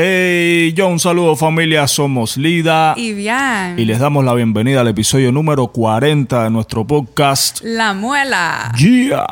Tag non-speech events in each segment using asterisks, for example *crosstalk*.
Hey, yo un saludo familia, somos Lida Y bien. y les damos la bienvenida al episodio número 40 de nuestro podcast. La muela. Yeah.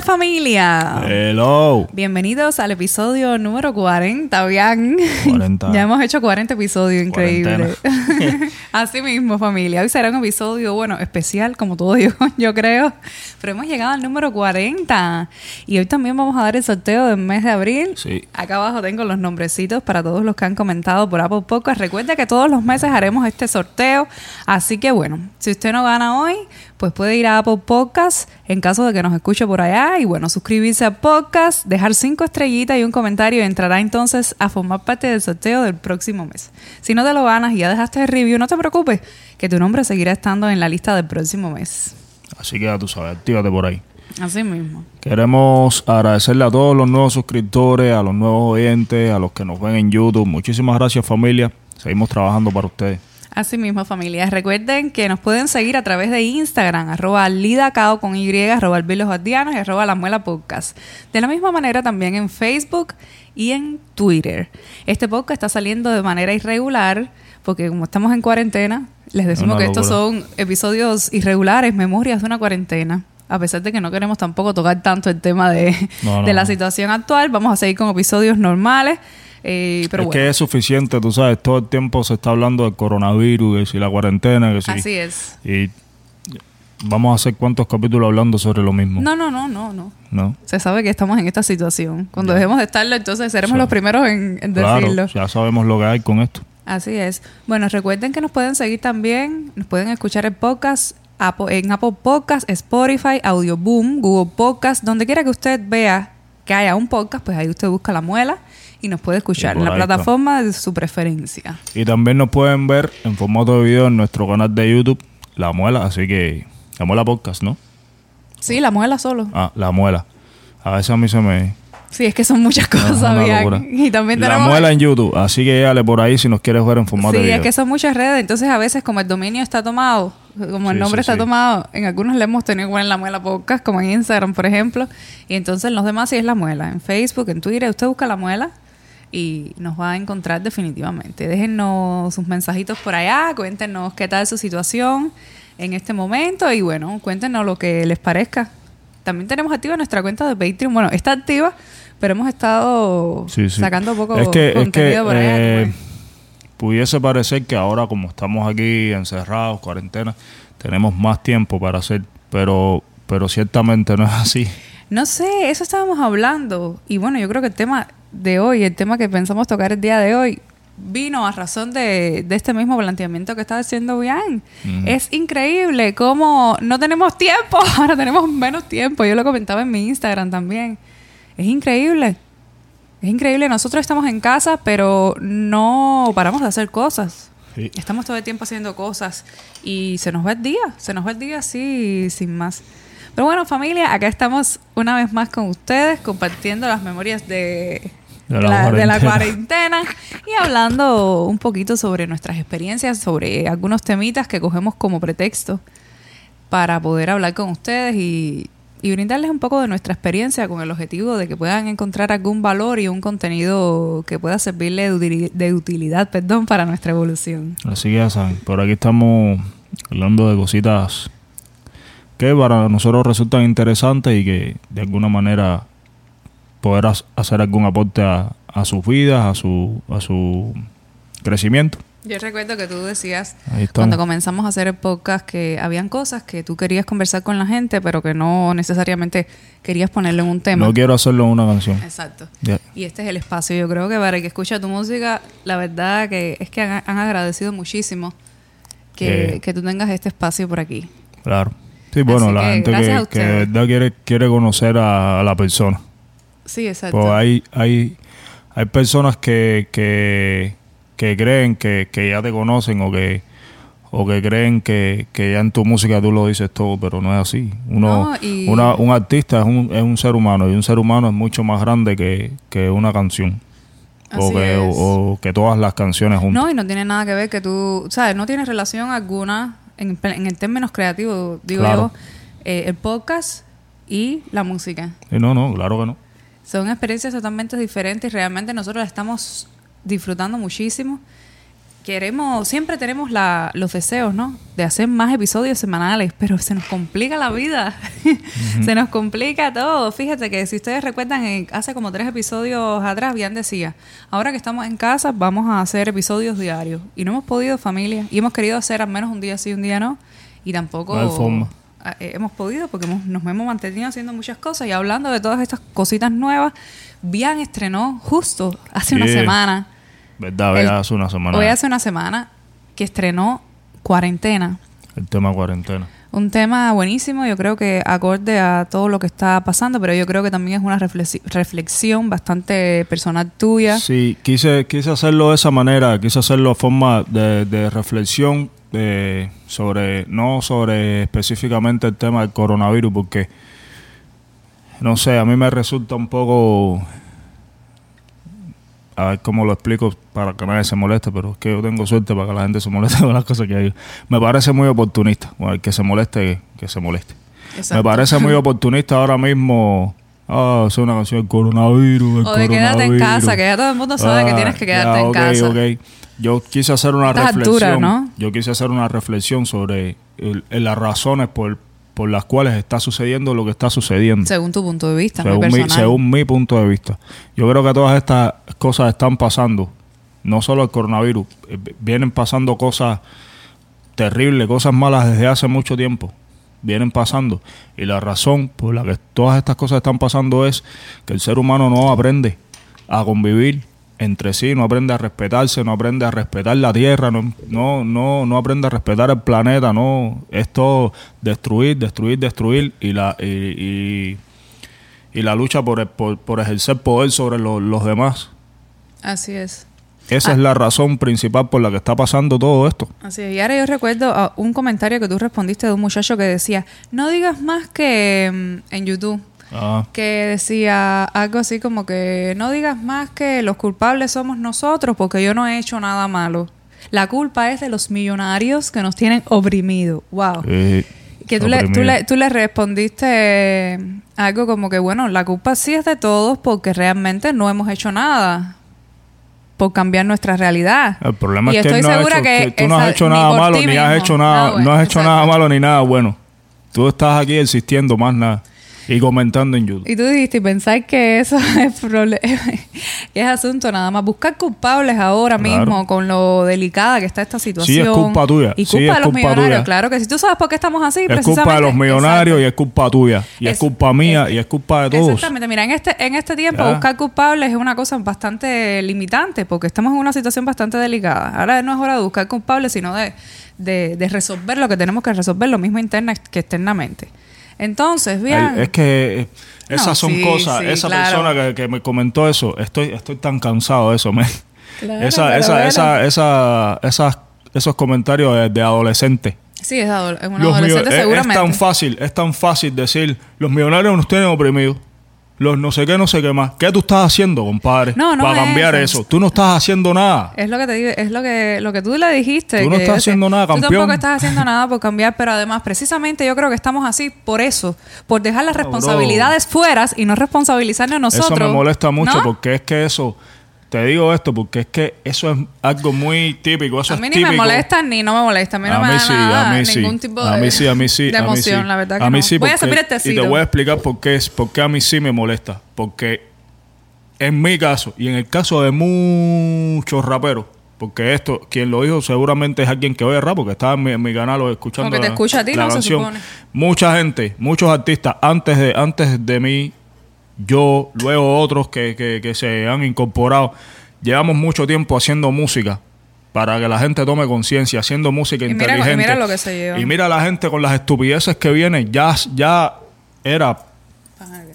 Hola familia. Hello. Bienvenidos al episodio número 40, bien. 40. ya hemos hecho 40 episodios, increíble. *laughs* Así mismo, familia. Hoy será un episodio, bueno, especial, como todo yo, *laughs* yo creo. Pero hemos llegado al número 40. Y hoy también vamos a dar el sorteo del mes de abril. Sí. Acá abajo tengo los nombrecitos para todos los que han comentado por Apple Podcast. Recuerda que todos los meses haremos este sorteo. Así que bueno, si usted no gana hoy, pues puede ir a Apple Podcast en caso de que nos escuche por allá. Y bueno, suscribirse al podcast, dejar cinco estrellitas y un comentario y entrará entonces a formar parte del sorteo del próximo mes. Si no te lo ganas y ya dejaste el review, no te preocupes, que tu nombre seguirá estando en la lista del próximo mes. Así que ya tú sabes, actívate por ahí. Así mismo. Queremos agradecerle a todos los nuevos suscriptores, a los nuevos oyentes, a los que nos ven en YouTube. Muchísimas gracias familia. Seguimos trabajando para ustedes. Así mismo, familia. Recuerden que nos pueden seguir a través de Instagram, arroba lidacao con Y, arroba y arroba la muela podcast. De la misma manera también en Facebook y en Twitter. Este podcast está saliendo de manera irregular porque como estamos en cuarentena, les decimos que estos son episodios irregulares, memorias de una cuarentena. A pesar de que no queremos tampoco tocar tanto el tema de, No, no, de la no. situación actual, vamos a seguir con episodios normales. Eh, pero es bueno, que es suficiente, tú sabes, todo el tiempo se está hablando del coronavirus, si la cuarentena, que si... así es. Y vamos a hacer cuántos capítulos hablando sobre lo mismo. No, no, no, no, no. ¿No? Se sabe que estamos en esta situación. Cuando Ya. dejemos de estarlo, entonces seremos Sí. los primeros en, en decirlo. Ya sabemos lo que hay con esto. Así es. Bueno, recuerden que nos pueden seguir también, nos pueden escuchar el podcast en Apple Podcast, Spotify, Audioboom, Google Podcast, donde quiera que usted vea que haya un podcast, pues ahí usted busca la muela y nos puede escuchar en la plataforma de su preferencia. Y también nos pueden ver en formato de video en nuestro canal de YouTube, La Muela, así que... La Muela Podcast, ¿no? Sí, la muela solo. Ah, La Muela. A veces a mí se me... Sí, es que son muchas cosas, bien. *laughs* Y también La tenemos Muela en YouTube, así que dale por ahí si nos quieres ver en formato Sí, de video. es que son muchas redes, entonces a veces como el dominio está tomado, como el nombre sí, está sí. tomado, en algunos le hemos tenido que poner la muela podcast, como en Instagram, por ejemplo, y entonces en los demás sí es la muela, en Facebook, en Twitter, usted busca la muela y nos va a encontrar definitivamente. Déjennos sus mensajitos por allá, cuéntenos qué tal su situación en este momento y bueno, cuéntenos lo que les parezca. También tenemos activa nuestra cuenta de Patreon, bueno, está activa, pero hemos estado Sí, sí. sacando poco es que, es contenido que por allá. eh, pudiese parecer que ahora como estamos aquí encerrados, cuarentena, tenemos más tiempo para hacer, pero, pero ciertamente no es así. No sé, eso estábamos hablando. Y bueno, yo creo que el tema de hoy, el tema que pensamos tocar el día de hoy, vino a razón de, de este mismo planteamiento que está haciendo Bian. Es increíble cómo no tenemos tiempo, *laughs* ahora tenemos menos tiempo. Yo lo comentaba en mi Instagram también. Es increíble. Es increíble. Nosotros estamos en casa, pero no paramos de hacer cosas. Sí. Estamos todo el tiempo haciendo cosas y se nos va el día, se nos va el día así sin más. Pero bueno, familia, acá estamos una vez más con ustedes compartiendo las memorias de, De la la, de la cuarentena. y hablando un poquito sobre nuestras experiencias, sobre algunos temitas que cogemos como pretexto para poder hablar con ustedes y, y brindarles un poco de nuestra experiencia con el objetivo de que puedan encontrar algún valor y un contenido que pueda servirle de, utili- de utilidad perdón, para nuestra evolución. Así que ya saben, por aquí estamos hablando de cositas que para nosotros resultan interesantes y que de alguna manera poder ha- hacer algún aporte a, a sus vidas, a su, a su crecimiento. Yo recuerdo que tú decías cuando comenzamos a hacer el podcast que habían cosas que tú querías conversar con la gente, pero que no necesariamente querías ponerlo en un tema. No quiero hacerlo en una canción. Exacto. Y este es el espacio. Yo creo que para el que escucha tu música, la verdad que es que han, han agradecido muchísimo que, Eh. que tú tengas este espacio por aquí. Claro. Sí, bueno, Así la que gente que, que de verdad quiere, quiere conocer a, a la persona. Sí, exacto. Pues hay, hay, hay personas que, que, que creen que, que ya te conocen o que, o que creen que, que ya en tu música tú lo dices todo, pero no es así. Uno, No, y- una- un artista es un, es un ser humano y un ser humano es mucho más grande que, que una canción. O que, o, o que todas las canciones juntas. No, y no tiene nada que ver que tú, ¿sabes? No tiene relación alguna en, en el términos creativos, digo Claro. yo, eh, el podcast y la música. Y no, no, claro que no. Son experiencias totalmente diferentes y realmente nosotros la estamos disfrutando muchísimo. Queremos, siempre tenemos la, los deseos, ¿no? De hacer más episodios semanales, pero se nos complica la vida. *laughs* se nos complica todo. Fíjate que si ustedes recuerdan, en- hace como tres episodios atrás, bien decía, ahora que estamos en casa, vamos a hacer episodios diarios. Y no hemos podido, familia. Y hemos querido hacer al menos un día sí, un día no. Y tampoco No hay forma. Ah, eh, hemos podido porque hemos- nos hemos mantenido haciendo muchas cosas y hablando de todas estas cositas nuevas. Bian estrenó justo hace una semana. ¿Verdad? Hoy hace una semana. Hoy hace una semana que estrenó Cuarentena. El tema cuarentena. Un tema buenísimo, yo creo que acorde a todo lo que está pasando, pero yo creo que también es una reflexi- reflexión bastante personal tuya. Sí, quise, quise hacerlo de esa manera, quise hacerlo a forma de, de reflexión de, sobre, no sobre específicamente el tema del coronavirus, porque, no sé, a mí me resulta un poco, a ver cómo lo explico para que nadie se moleste, pero es que yo tengo suerte para que la gente se moleste *laughs* con las cosas que hay. Me parece muy oportunista, bueno, el que se moleste, que se moleste. Me Exacto. parece muy *laughs* oportunista ahora mismo. Ah, es una canción del coronavirus. O de quédate en casa, que ya todo el mundo sabe que Ah, tienes que quedarte ya, en casa. ok. Yo quise hacer una reflexión. alturas, ¿no? Yo quise hacer una reflexión sobre el- el- las razones por, por las cuales está sucediendo lo que está sucediendo. Según tu punto de vista, según, mi, según mi punto de vista. Yo creo que todas estas cosas están pasando. No solo el coronavirus. eh, Vienen pasando cosas terribles, cosas malas desde hace mucho tiempo. Vienen pasando. Y la razón por la que todas estas cosas están pasando es que el ser humano no aprende a convivir entre sí, no aprende a respetarse, no aprende a respetar la tierra, no, no, no, no aprende a respetar el planeta, no, es todo destruir, destruir, destruir y la, y, y- la lucha por, por, ejercer poder sobre lo- los demás. Así es. Esa Ah. es la razón principal por la que está pasando todo esto. Así es. Y ahora yo recuerdo ah, un comentario que tú respondiste de un muchacho que decía, no digas más que mm, en YouTube, Ah, que decía algo así como que no digas más que los culpables somos nosotros porque yo no he hecho nada malo. La culpa es de los millonarios que nos tienen oprimido. Wow. eh, Que tú le, tú, le, tú le respondiste eh, algo como que, bueno, la culpa sí es de todos porque realmente no hemos hecho nada por cambiar nuestra realidad. El problema Y es que, estoy no segura hecho- que que tú no has hecho nada malo ni has mismo. hecho nada, Ah, bueno, no has hecho exacto. nada malo ni nada bueno. Tú estás aquí existiendo más nada y comentando en YouTube. Y tú dijiste, y pensar que eso *laughs* es problema, *laughs* que es asunto nada más. Buscar culpables ahora Claro. mismo con lo delicada que está esta situación. Sí, es culpa tuya. Y culpa de los culpa millonarios, tuya. claro que si tú sabes por qué estamos así, Es culpa de precisamente. los millonarios y es culpa tuya. Y es, Es- culpa mía es- y es culpa de todos. Exactamente, mira, en este, en este tiempo Ya. buscar culpables es una cosa bastante limitante porque estamos en una situación bastante delicada. Ahora no es hora de buscar culpables, sino de, de, de resolver lo que tenemos que resolver, lo mismo interna que externamente. Entonces, bien. Es que eh, No, esas son sí, cosas. sí, esa claro. persona que, que me comentó eso, estoy, estoy tan cansado de eso, *laughs* man. Claro, esa, esa, bueno. esa, esa, esas, esos comentarios de, de adolescente. Sí, es, adol- es un Los adolescente es- seguramente. Es tan fácil, es tan fácil decir, los millonarios nos tienen oprimidos. Los no sé qué, no sé qué más. ¿Qué tú estás haciendo, compadre? No, no Para cambiar eso. eso. Tú no estás haciendo nada. Es lo que te digo, es lo que, lo que tú le dijiste. Tú no que estás haciendo nada, Tú campeón. tampoco estás haciendo nada por cambiar, pero además, precisamente yo creo que estamos así por eso, por dejar las responsabilidades fuera y no responsabilizarnos nosotros. Eso me molesta mucho porque es que eso, te digo esto porque es que eso es algo muy típico. Eso a es mí ni típico. me molesta ni no me molesta. A mí no a me mí da sí, nada, a mí sí. ningún tipo a de, mí sí, a mí sí. *laughs* de a mí emoción, sí. la verdad que a mí no. sí, Voy a porque- servir el tecito. Y te voy a explicar por qué, es, por qué a mí sí me molesta. Porque en mi caso y en el caso de muchos raperos, porque esto, quien lo dijo seguramente es alguien que oye rap, porque estaba en mi, en mi canal escuchando O que te la- escucha a ti, la ¿no? Se canción. supone. Mucha gente, muchos artistas, antes de, antes de mí, yo, luego otros que, que, que se han incorporado, llevamos mucho tiempo haciendo música para que la gente tome conciencia, haciendo música Y mira- y inteligente. mira lo que se lleva. Y mira la gente con las estupideces que vienen, ya, ya era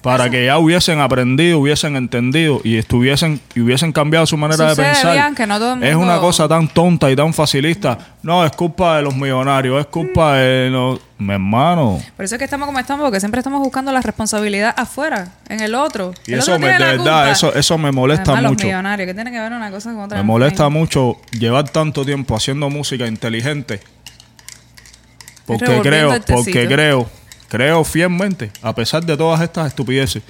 para que ya hubiesen aprendido, hubiesen entendido y estuviesen y hubiesen cambiado su manera Sucede, de pensar. Bian, que no todo el Es una cosa tan tonta y tan facilista. No, es culpa de los millonarios, es culpa de los... Mi hermano. Por eso es que estamos como estamos, porque siempre estamos buscando la responsabilidad afuera, en el otro. Y El eso otro me, de verdad, culpa. eso, eso me molesta Además, mucho. Los millonarios, que tiene que ver una cosa con otra. Me molesta mucho llevar tanto tiempo haciendo música inteligente. Porque creo, porque creo, creo fielmente, a pesar de todas estas estupideces,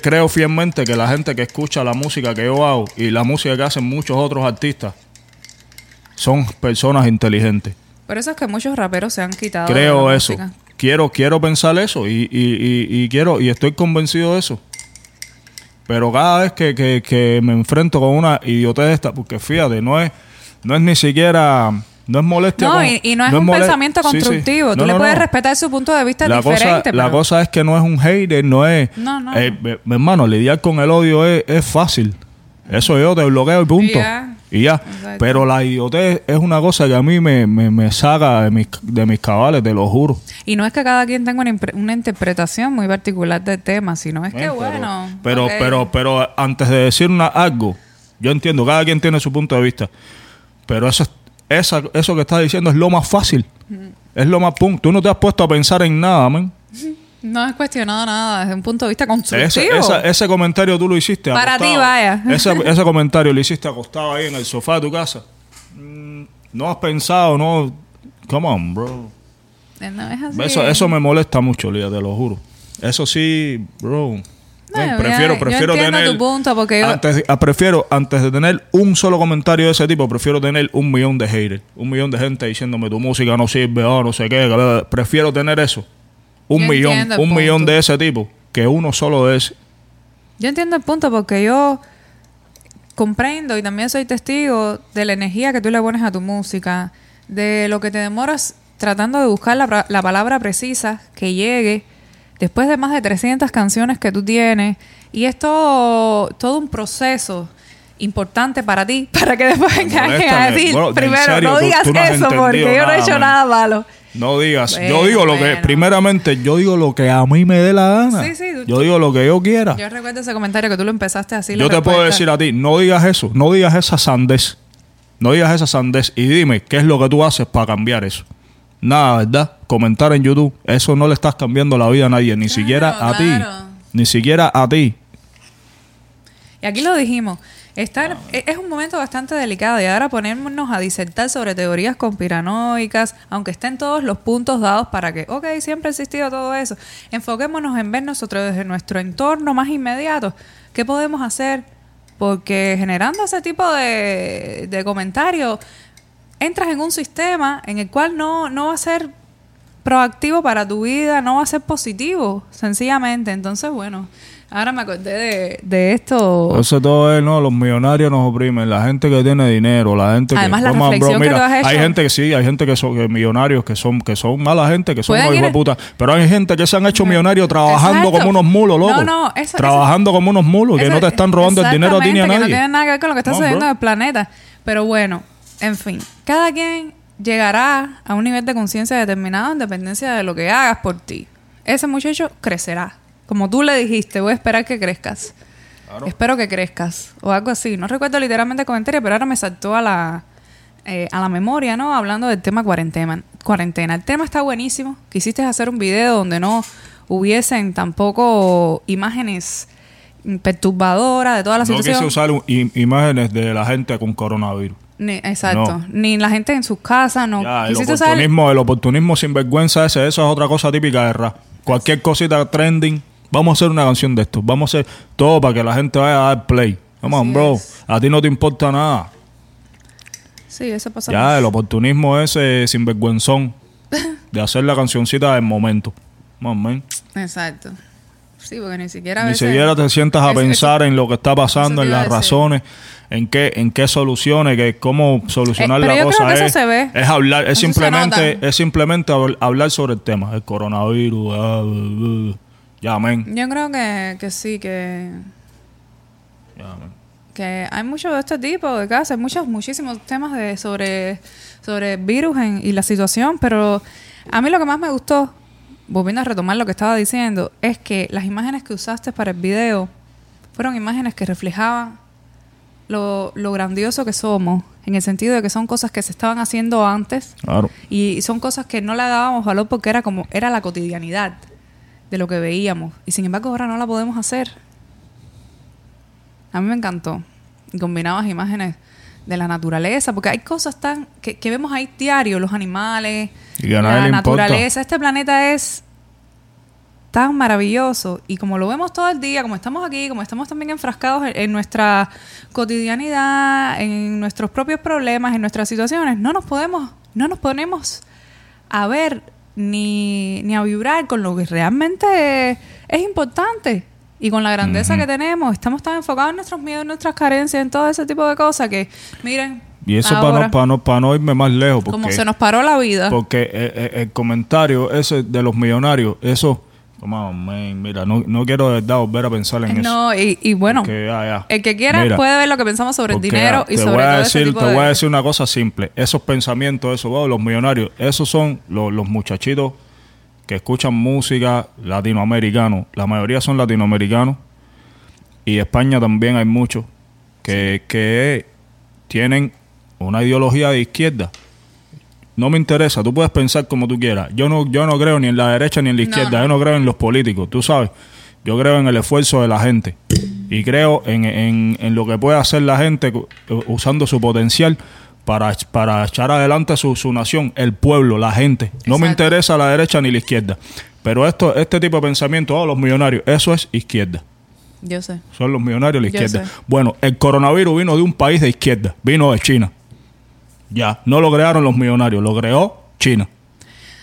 creo fielmente que la gente que escucha la música que yo hago y la música que hacen muchos otros artistas son personas inteligentes. Por eso es que muchos raperos se han quitado. de Creo la eso. música. Quiero, quiero pensar eso y, y, y, y quiero y estoy convencido de eso. Pero cada vez que, que, que me enfrento con una idiotez de esta, porque fíjate, no es, no es ni siquiera, no es molestia. No, con- y, y no es un pensamiento Sí, sí. constructivo. Tú No, le no, puedes no. respetar su punto de vista La cosa, diferente. la pero- cosa es que no es un hater, no es. No, no. Eh, hermano, lidiar con el odio es, es fácil. Eso yo te bloqueo y punto. Y ya. Y ya. Exacto. Pero la idiotez es una cosa que a mí me, me, me saca de mis, de mis cabales, te lo juro. Y no es que cada quien tenga una, una interpretación muy particular del tema, sino es que, Eh, bueno. Pero, ok. pero, pero antes de decir una, algo, yo entiendo, cada quien tiene su punto de vista. Pero eso, es- esa, eso que estás diciendo es lo más fácil. Es lo más punto. Tú no te has puesto a pensar en nada, man. No has cuestionado nada desde un punto de vista Ese, constructivo. esa- ese comentario tú lo hiciste Para acostado. ti, vaya. Ese, *laughs* ese comentario lo hiciste acostado ahí en el sofá de tu casa. Mm, No has pensado, no. Come on, bro. No es así. Eso, eso me molesta mucho, Lía, te lo juro. Eso sí, bro. No, yo- prefiero, yo prefiero entiendo tener. tu punto, porque yo- antes, ah, prefiero, antes de tener un solo comentario de ese tipo, prefiero tener un millón de haters. Un millón de gente diciéndome tu música no sirve, oh, no sé qué. Prefiero tener eso. Un Yo millón, un millón punto. de ese tipo, que uno solo de ese. Yo entiendo el punto porque yo comprendo y también soy testigo de la energía que tú le pones a tu música, de lo que te demoras tratando de buscar la, la palabra precisa que llegue después de más de 300 canciones que tú tienes. Y es todo, todo un proceso importante para ti, *laughs* para que después vengan a en primero, serio, no digas tú no has eso porque yo no he hecho man. nada malo. No digas, yo digo lo que, primeramente, yo digo lo que a mí me dé la gana. Sí, sí, tú- yo digo lo que yo quiera. Yo recuerdo ese comentario que tú lo empezaste así. Yo te puedo decir a ti, no digas eso, no digas esa sandez. No digas esa sandez y dime qué es lo que tú haces para cambiar eso. Nada, ¿verdad? Comentar en YouTube, eso no le estás cambiando la vida a nadie, ni siquiera a claro. ti. Ni siquiera a ti. Y aquí lo dijimos. Estar, e- Es un momento bastante delicado y ahora ponernos a disertar sobre teorías conspiranoicas, aunque estén todos los puntos dados para que, ok, siempre ha existido todo eso. Enfoquémonos en ver nosotros desde nuestro entorno más inmediato. ¿Qué podemos hacer? Porque generando ese tipo de, de comentarios, entras en un sistema en el cual no, no va a ser proactivo para tu vida, no va a ser positivo, sencillamente. Entonces, bueno, ahora me acordé de, de esto. Eso todo es, no, los millonarios nos oprimen, la gente que tiene dinero, la gente Además, que... la Vamos, bro, reflexión que mira, tú has hecho- Hay gente que sí, hay gente que son que millonarios, que son que son mala gente, que son unos hijos de puta, pero hay gente que se han hecho millonarios trabajando Exacto. como unos mulos, loco. No, no, eso- trabajando como unos mulos, que Eso- no te están robando el dinero a ti ni a nadie. Que no tiene nada que ver con lo que está No, sucediendo bro. en el planeta. Pero bueno, en fin, cada quien llegará a un nivel de conciencia determinado en dependencia de lo que hagas por ti. Ese muchacho crecerá. Como tú le dijiste, voy a esperar que crezcas. Espero que crezcas. O algo así. No recuerdo literalmente el comentario, pero ahora me saltó a la, eh, a la memoria, ¿no? Hablando del tema cuarentena. cuarentena. El tema está buenísimo. Quisiste hacer un video donde no hubiesen tampoco imágenes perturbadoras de toda la No situación. quise usar imágenes de la gente con coronavirus. Ni- exacto. No. Ni la gente en sus casas, no. Ya, el Quisiste usar- oportunismo, el oportunismo sin vergüenza ese, eso es otra cosa típica de rap. Cualquier cosita trending, vamos a hacer una canción de esto. Vamos a hacer todo para que la gente vaya a dar play. Come on, bro. es. A ti no te importa nada. Sí, eso pasa. Ya, el oportunismo ese sinvergüenzón *laughs* de hacer la cancioncita del momento. Man, man. Exacto. Sí, porque ni siquiera a Ni siquiera te sientas a Eso- pensar en lo que está pasando, eso en las razones, en qué, en qué soluciones, que cómo solucionar Eh, pero la yo creo cosa. que eso es, se ve. es hablar, es Eso simplemente, es simplemente habl- hablar sobre el tema, el coronavirus. ah, uh, uh. Ya, men. Yo creo que, que sí, que, Ya, men. que hay mucho de este tipo de casos, hay muchos, muchísimos temas de sobre, sobre virus en- y la situación, pero a mí lo que más me gustó volviendo a retomar lo que estaba diciendo, es que las imágenes que usaste para el video fueron imágenes que reflejaban lo, lo grandioso que somos, en el sentido de que son cosas que se estaban haciendo antes Claro. y son cosas que no le dábamos valor porque era como era la cotidianidad de lo que veíamos y sin embargo ahora no la podemos hacer. A mí me encantó. Y combinabas imágenes de la naturaleza, porque hay cosas tan que, que vemos ahí diario, los animales, Y que a nadie la le naturaleza. Este planeta es tan maravilloso y como lo vemos todo el día, como estamos aquí, como estamos también enfrascados en, en nuestra cotidianidad, en nuestros propios problemas, en nuestras situaciones, no nos podemos, no nos ponemos a ver ni, ni a vibrar con lo que realmente es importante y con la grandeza que tenemos. Estamos tan enfocados en nuestros miedos, en nuestras carencias, en todo ese tipo de cosas que, miren, Y eso para no, para, no, para no irme más lejos. Porque, como se nos paró la vida. porque eh, eh, el comentario ese de los millonarios, eso... On, man, mira, no, no quiero de verdad volver a pensar en eso. No, y, y bueno, Porque, ya. el que quiera Mira, puede ver lo que pensamos sobre el dinero ah, y sobre voy a todo decir, ese tipo Te de... voy a decir una cosa simple. Esos pensamientos, esos, wow, los millonarios, esos son los, los muchachitos que escuchan música latinoamericano. La mayoría son latinoamericanos. Y España también hay muchos que, que tienen una ideología de izquierda. No me interesa, tú puedes pensar como tú quieras. Yo no, yo no creo ni en la derecha ni en la izquierda, no. yo no creo en los políticos, tú sabes. Yo creo en el esfuerzo de la gente y creo en, en- en lo que puede hacer la gente cu- usando su potencial para, para echar adelante su, su nación, el pueblo, la gente. No me interesa la derecha ni la izquierda. Pero esto, este tipo de pensamiento, oh, los millonarios, eso es izquierda. Yo sé. Son los millonarios de la izquierda. Bueno, el coronavirus vino de un país de izquierda, vino de China. Ya, no lo crearon los millonarios, lo creó China.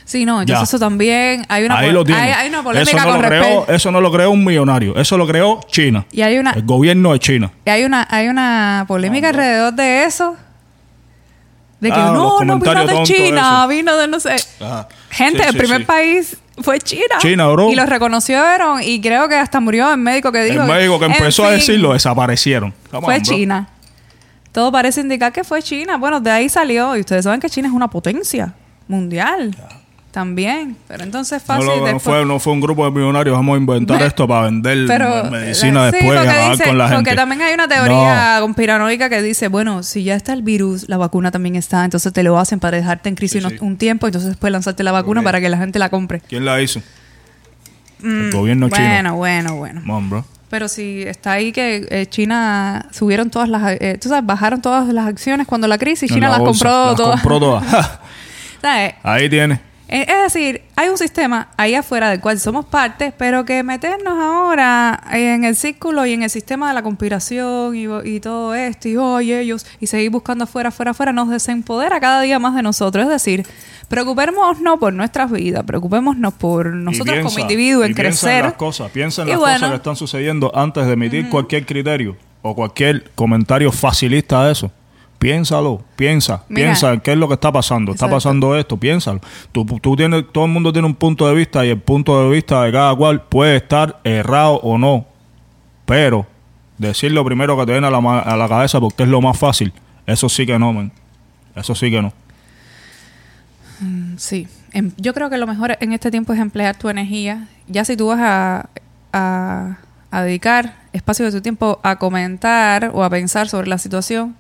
Sí, no, entonces Ya. eso también... Hay una, Ahí lo hay, hay una polémica eso, no con lo creó, respecto... eso no lo creó un millonario, eso lo creó China. Y hay una, El gobierno de China. y hay una, hay una polémica alrededor de eso. De que Ah, los no, no vino de China, eso. vino de no sé... Ajá. Gente, Sí, el sí, primer sí. país fue China. China, bro. Y lo reconocieron y creo que hasta murió el médico que dijo... El médico que en empezó a fin, decirlo desaparecieron. Come Fue on, bro. China. Todo parece indicar que fue China. Bueno, de ahí salió. Y ustedes saben que China es una potencia mundial. También. Pero entonces es No, fácil lo- no fue, no fue un grupo de millonarios, vamos a inventar esto para vender Pero, medicina la- sí, después y porque acabar dice- con la gente. Porque también hay una teoría conspiranoica que dice, bueno, si ya está el virus, la vacuna también está, entonces te lo hacen para dejarte en crisis Sí, unos- sí. un tiempo, entonces después lanzarte la vacuna para que la gente la compre. ¿Quién la hizo? el Mm, gobierno chino. Bueno, bueno, bueno. Pero si está ahí que eh, China subieron todas las, eh, tú sabes, bajaron todas las acciones cuando la crisis, China la las bolsa, compró las todas. compró todas. *laughs* ¿Sabes? Ahí tiene. Es decir, hay un sistema ahí afuera del cual somos parte, pero que meternos ahora en el círculo y en el sistema de la conspiración y, y todo esto, y hoy ellos, y seguir buscando afuera, afuera, afuera, nos desempodera cada día más de nosotros. Es decir, preocupémonos por nuestras vidas, preocupémonos por nosotros como individuos en y piensa crecer. en las cosas, piensa en las bueno. cosas que están sucediendo antes de emitir cualquier criterio o cualquier comentario facilista de eso. Piénsalo, piensa, Mira. piensa en qué es lo que está pasando. Está pasando esto, piénsalo. Tú, tú tienes, todo el mundo tiene un punto de vista y el punto de vista de cada cual puede estar errado o no. Pero decir lo primero que te viene a la, a la cabeza porque es lo más fácil, eso sí que no, man. Eso sí que no. Sí, Em, yo creo que lo mejor en este tiempo es emplear tu energía. Ya si tú vas a, a, a dedicar espacio de tu tiempo a comentar o a pensar sobre la situación,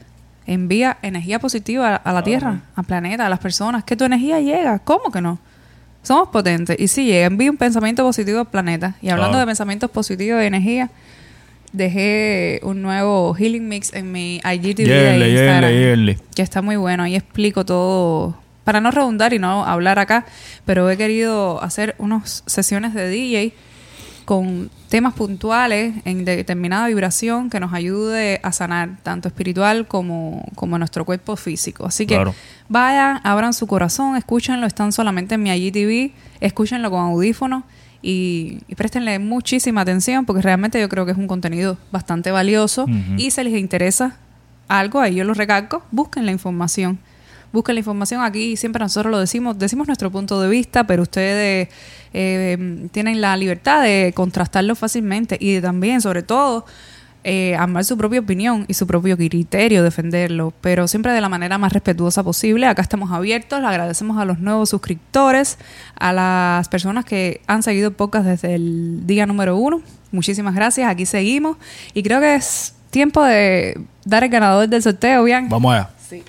envía energía positiva a, la Tierra, al planeta, a las personas. Que tu energía llega. ¿Cómo que no? Somos potentes. Y sí llega, envía un pensamiento positivo al planeta. Y hablando de pensamientos positivos de energía, dejé un nuevo Healing Mix en mi IGTV de Instagram llévenle. que está muy bueno. Ahí explico todo, para no redundar y no hablar acá, pero he querido hacer unas sesiones de DJ con temas puntuales en determinada vibración que nos ayude a sanar, tanto espiritual como, como nuestro cuerpo físico. Así que Claro. vayan, abran su corazón, escúchenlo, están solamente en mi IGTV, escúchenlo con audífonos y, y préstenle muchísima atención porque realmente yo creo que es un contenido bastante valioso y si les interesa algo, ahí yo lo recalco, busquen la información. Busquen la información aquí, siempre nosotros lo decimos, decimos nuestro punto de vista, pero ustedes eh, tienen la libertad de contrastarlo fácilmente y de también, sobre todo, eh, armar su propia opinión y su propio criterio, defenderlo, pero siempre de la manera más respetuosa posible. Acá estamos abiertos, le agradecemos a los nuevos suscriptores, a las personas que han seguido podcast desde el día número uno. Muchísimas gracias, aquí seguimos y creo que es tiempo de dar el ganador del sorteo, bien. Vamos allá. Sí.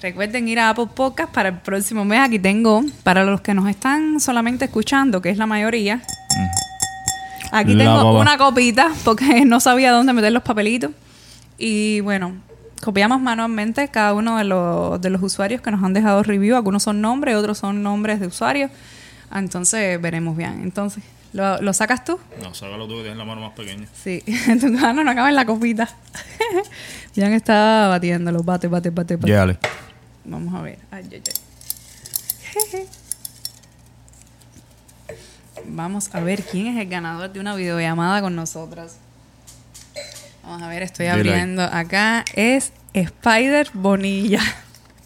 Recuerden ir a Apple Podcast para el próximo mes. Aquí tengo, para los que nos están solamente escuchando, que es la mayoría, aquí La tengo una copita porque *laughs* no sabía dónde meter los papelitos. Y bueno, copiamos manualmente cada uno de los, de los usuarios que nos han dejado review. Algunos son nombres, otros son nombres de usuarios. Entonces veremos bien. Entonces, ¿lo, lo sacas tú? No, sácalo tú que tienes la mano más pequeña. Sí, en tu mano no acaba en la copita. *laughs* Jan está batiéndolo, bate, bate, bate, bate. Lléale. Vamos a ver. Ay, ay, ay. Vamos a ver quién es el ganador de una videollamada con nosotros. Vamos a ver, estoy abriendo acá. Es Spider Bonilla.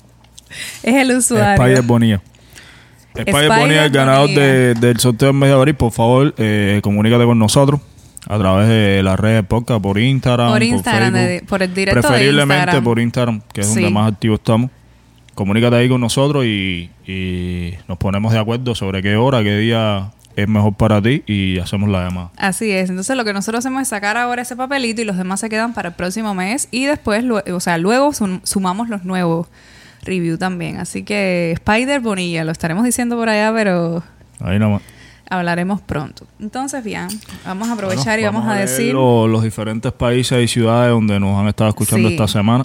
*laughs* es el usuario. Spider Bonilla. Spider Spider Bonilla, el ganador Bonilla. de- del sorteo del mes de abril. Por favor, eh, comunícate con nosotros a través de las redes de podcast, por Instagram, Por Instagram, Facebook. de- por el directo de Preferiblemente Instagram. por Instagram, que es Sí. donde más activos estamos. Comunícate ahí con nosotros y, y nos ponemos de acuerdo sobre qué hora, qué día es mejor para ti y hacemos la llamada. Así es. Entonces lo que nosotros hacemos es sacar ahora ese papelito y los demás se quedan para el próximo mes y después, o sea, luego sum- sumamos los nuevos review también. Así que Spider Bonilla, lo estaremos diciendo por allá, pero Ahí nomás. hablaremos pronto. Entonces, bien, vamos a aprovechar Bueno, y vamos, a, decir... lo- los diferentes países y ciudades donde nos han estado escuchando Sí. esta semana.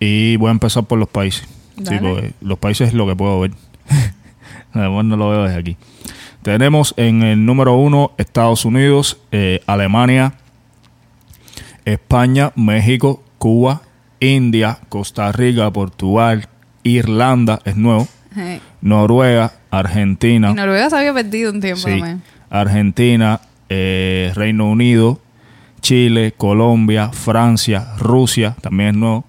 Y voy a empezar por los países. Sí, los países es lo que puedo ver. *laughs* Además no lo veo desde aquí. Tenemos en el número uno Estados Unidos, eh, Alemania, España, México, Cuba, India, Costa Rica, Portugal, Irlanda, es nuevo, Noruega, Argentina. y Noruega se había perdido un tiempo Sí. también. Argentina, eh, Reino Unido, Chile, Colombia, Francia, Rusia, también es nuevo.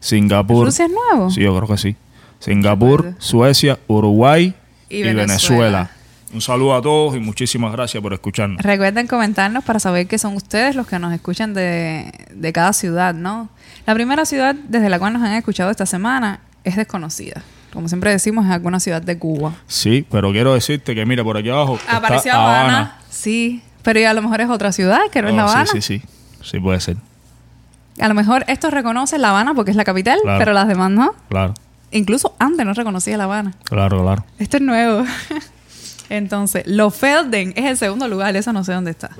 Singapur. ¿Rusia es nuevo? Sí, yo creo que sí. Singapur. Suecia, Uruguay Y y, Venezuela. Venezuela. Un saludo a todos y muchísimas gracias por escucharnos. Recuerden comentarnos para saber que son ustedes los que nos escuchan de, de cada ciudad, ¿no? La primera ciudad desde la cual nos han escuchado esta semana es desconocida. Como siempre decimos, es alguna ciudad de Cuba. Sí, pero quiero decirte que mira, por aquí abajo Apareció Habana. Sí, pero y a lo mejor es otra ciudad que no es Oh, La Habana. Sí, sí, sí. Sí puede ser. A lo mejor esto reconoce La Habana porque es la capital, Claro. pero las demás no. Claro, Incluso antes no reconocía La Habana. claro, claro. Esto es nuevo. *laughs* Entonces, Lofelden es el segundo lugar, eso no sé dónde está.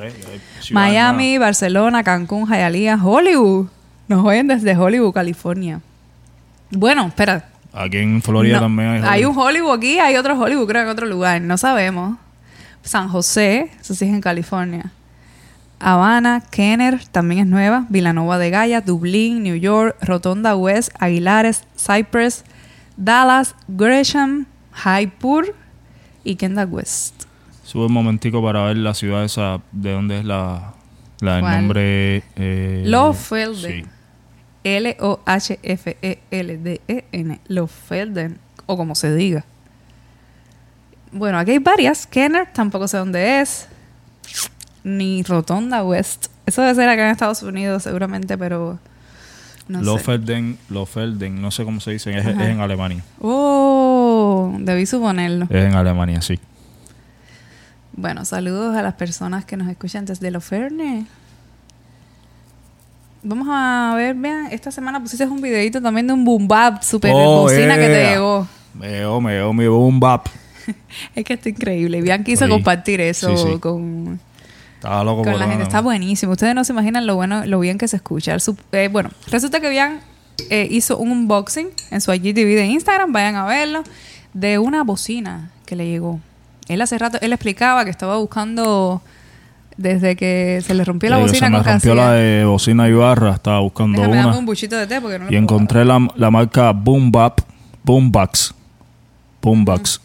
Miami, Barcelona, Cancún, Hialeah, Hollywood. Nos oyen desde Hollywood, California. Bueno, espera. Aquí en Florida No, también hay. hay un Hollywood aquí, hay otro Hollywood, creo, en otro lugar. No sabemos. San José, eso sí es en California. Habana, Kenner, también es nueva. Villanova de Gaia, Dublín, New York, Rotonda West, Aguilares, Cypress, Dallas, Gresham, Jaipur y Kendall West. Sube un momentico para ver la ciudad esa, de dónde es la, la ¿Cuál? nombre. Eh, Lofelden. Sí. L-O-H-F-E-L-D-E-N. Lofelden. O como se diga. Bueno, aquí hay varias. Kenner, tampoco sé dónde es. Ni Rotonda West. Eso debe ser acá en Estados Unidos, seguramente, pero. No sé. Lofelden, Lofelden, no sé cómo se dice, es, es en Alemania. Oh, debí suponerlo. Es en Alemania, sí. Bueno, saludos a las personas que nos escuchan desde Loferne. Vamos a ver, vean, esta semana pusiste un videito también de un boom bap super Oh, bocina que te yeah. llegó. Me llegó, me llegó mi boom bap. *laughs* Es que está increíble. Bian quiso Sí. compartir eso Sí, sí. con, Estaba loco con por la gente. Está buenísimo. Ustedes no se imaginan lo bueno, lo bien que se escucha. Su- eh, bueno, resulta que Bian eh, hizo un unboxing en su IGTV de Instagram, vayan a verlo, de una bocina que le llegó. Él hace rato, él explicaba que estaba buscando desde que se le rompió la Sí, bocina se me con rompió la de bocina y barra, estaba buscando Déjame una. un buchito de té porque no Y encontré la, la marca Boom Bap, Boombox. Boombox.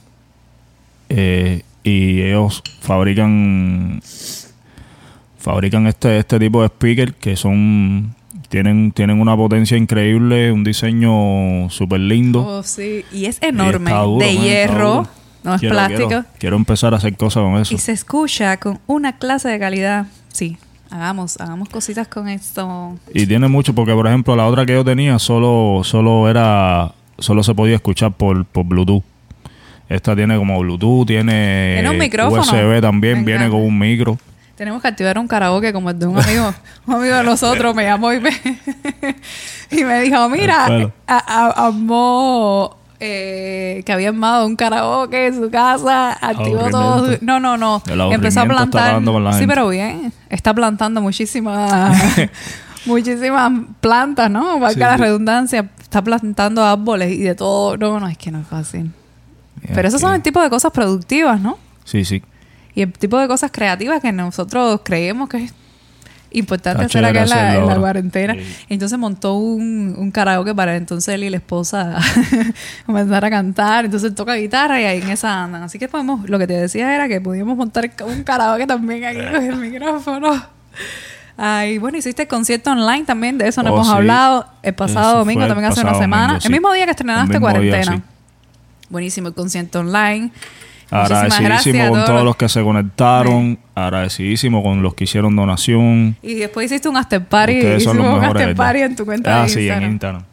Eh, y ellos fabrican fabrican este, este tipo de speaker que son tienen, tienen una potencia increíble, un diseño súper lindo. Oh, sí. Y es enorme, duro, de man, hierro, no es Quiero- plástico. Quiero, quiero empezar a hacer cosas con eso. Y se escucha con una clase de calidad. Sí, hagamos, hagamos cositas con esto. Y tiene mucho, porque por ejemplo la otra que yo tenía solo, solo era, solo se podía escuchar por, por Bluetooth. Esta tiene como Bluetooth, tiene, Tiene un micrófono. USB también, viene con un micro. Tenemos que activar un karaoke como el de un amigo, *laughs* un amigo de nosotros me llamó y me, *laughs* y me dijo, mira, pelo. a- a- armó eh, que había armado un karaoke en su casa, activó todo. No, no, no. Empezó a plantar. sí, pero bien. Está plantando muchísimas, *laughs* muchísimas plantas, ¿no? Valga Sí, la sí. redundancia. Está plantando árboles y de todo. No, no, es que no es fácil. Pero esos son el tipo de cosas productivas, ¿no? Sí, sí. Y el tipo de cosas creativas que nosotros creemos que es importante hacer acá en la, en cuarentena. Sí. Entonces montó un, un karaoke para entonces él y la esposa *laughs* comenzar a cantar. Entonces toca guitarra y ahí en esa andan. Así que podemos, lo que te decía era que podíamos montar un karaoke también aquí con el micrófono. Ay, bueno, hiciste el concierto online también, de eso no Oh, hemos sí. hablado. El pasado Eso domingo, también hace una semana. domingo, El mismo día que estrenaste día, cuarentena. Buenísimo el concierto online. Agradecidísimo con todos los- que se conectaron, agradecidísimo con los que hicieron donación. Y después hiciste un after party. Ustedes son los Hicimos un mejores, after party en tu cuenta Ah, de sí, en Instagram.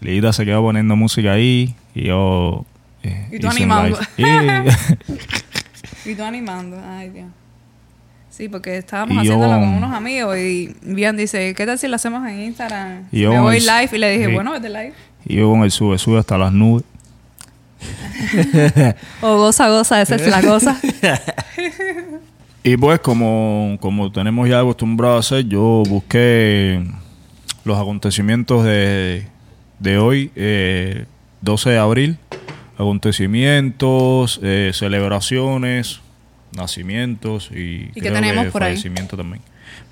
Lidita se quedó poniendo música ahí y yo... eh, Y tú animando. *laughs* Y tú animando. Ay, Dios. Sí, porque estábamos Y yo- haciéndolo con unos amigos y Bian dice, ¿qué tal si lo hacemos en Instagram? Y yo Me voy el- live y le dije, sí. bueno, vete live. Y yo con el sube, sube hasta las nubes. O goza, goza, esa es la cosa. *laughs* Y pues como, como tenemos ya acostumbrado a hacer, yo busqué los acontecimientos de, de hoy, eh, 12 de abril. Acontecimientos, eh, celebraciones, nacimientos y, qué creo tenemos que por ahí? fallecimiento también.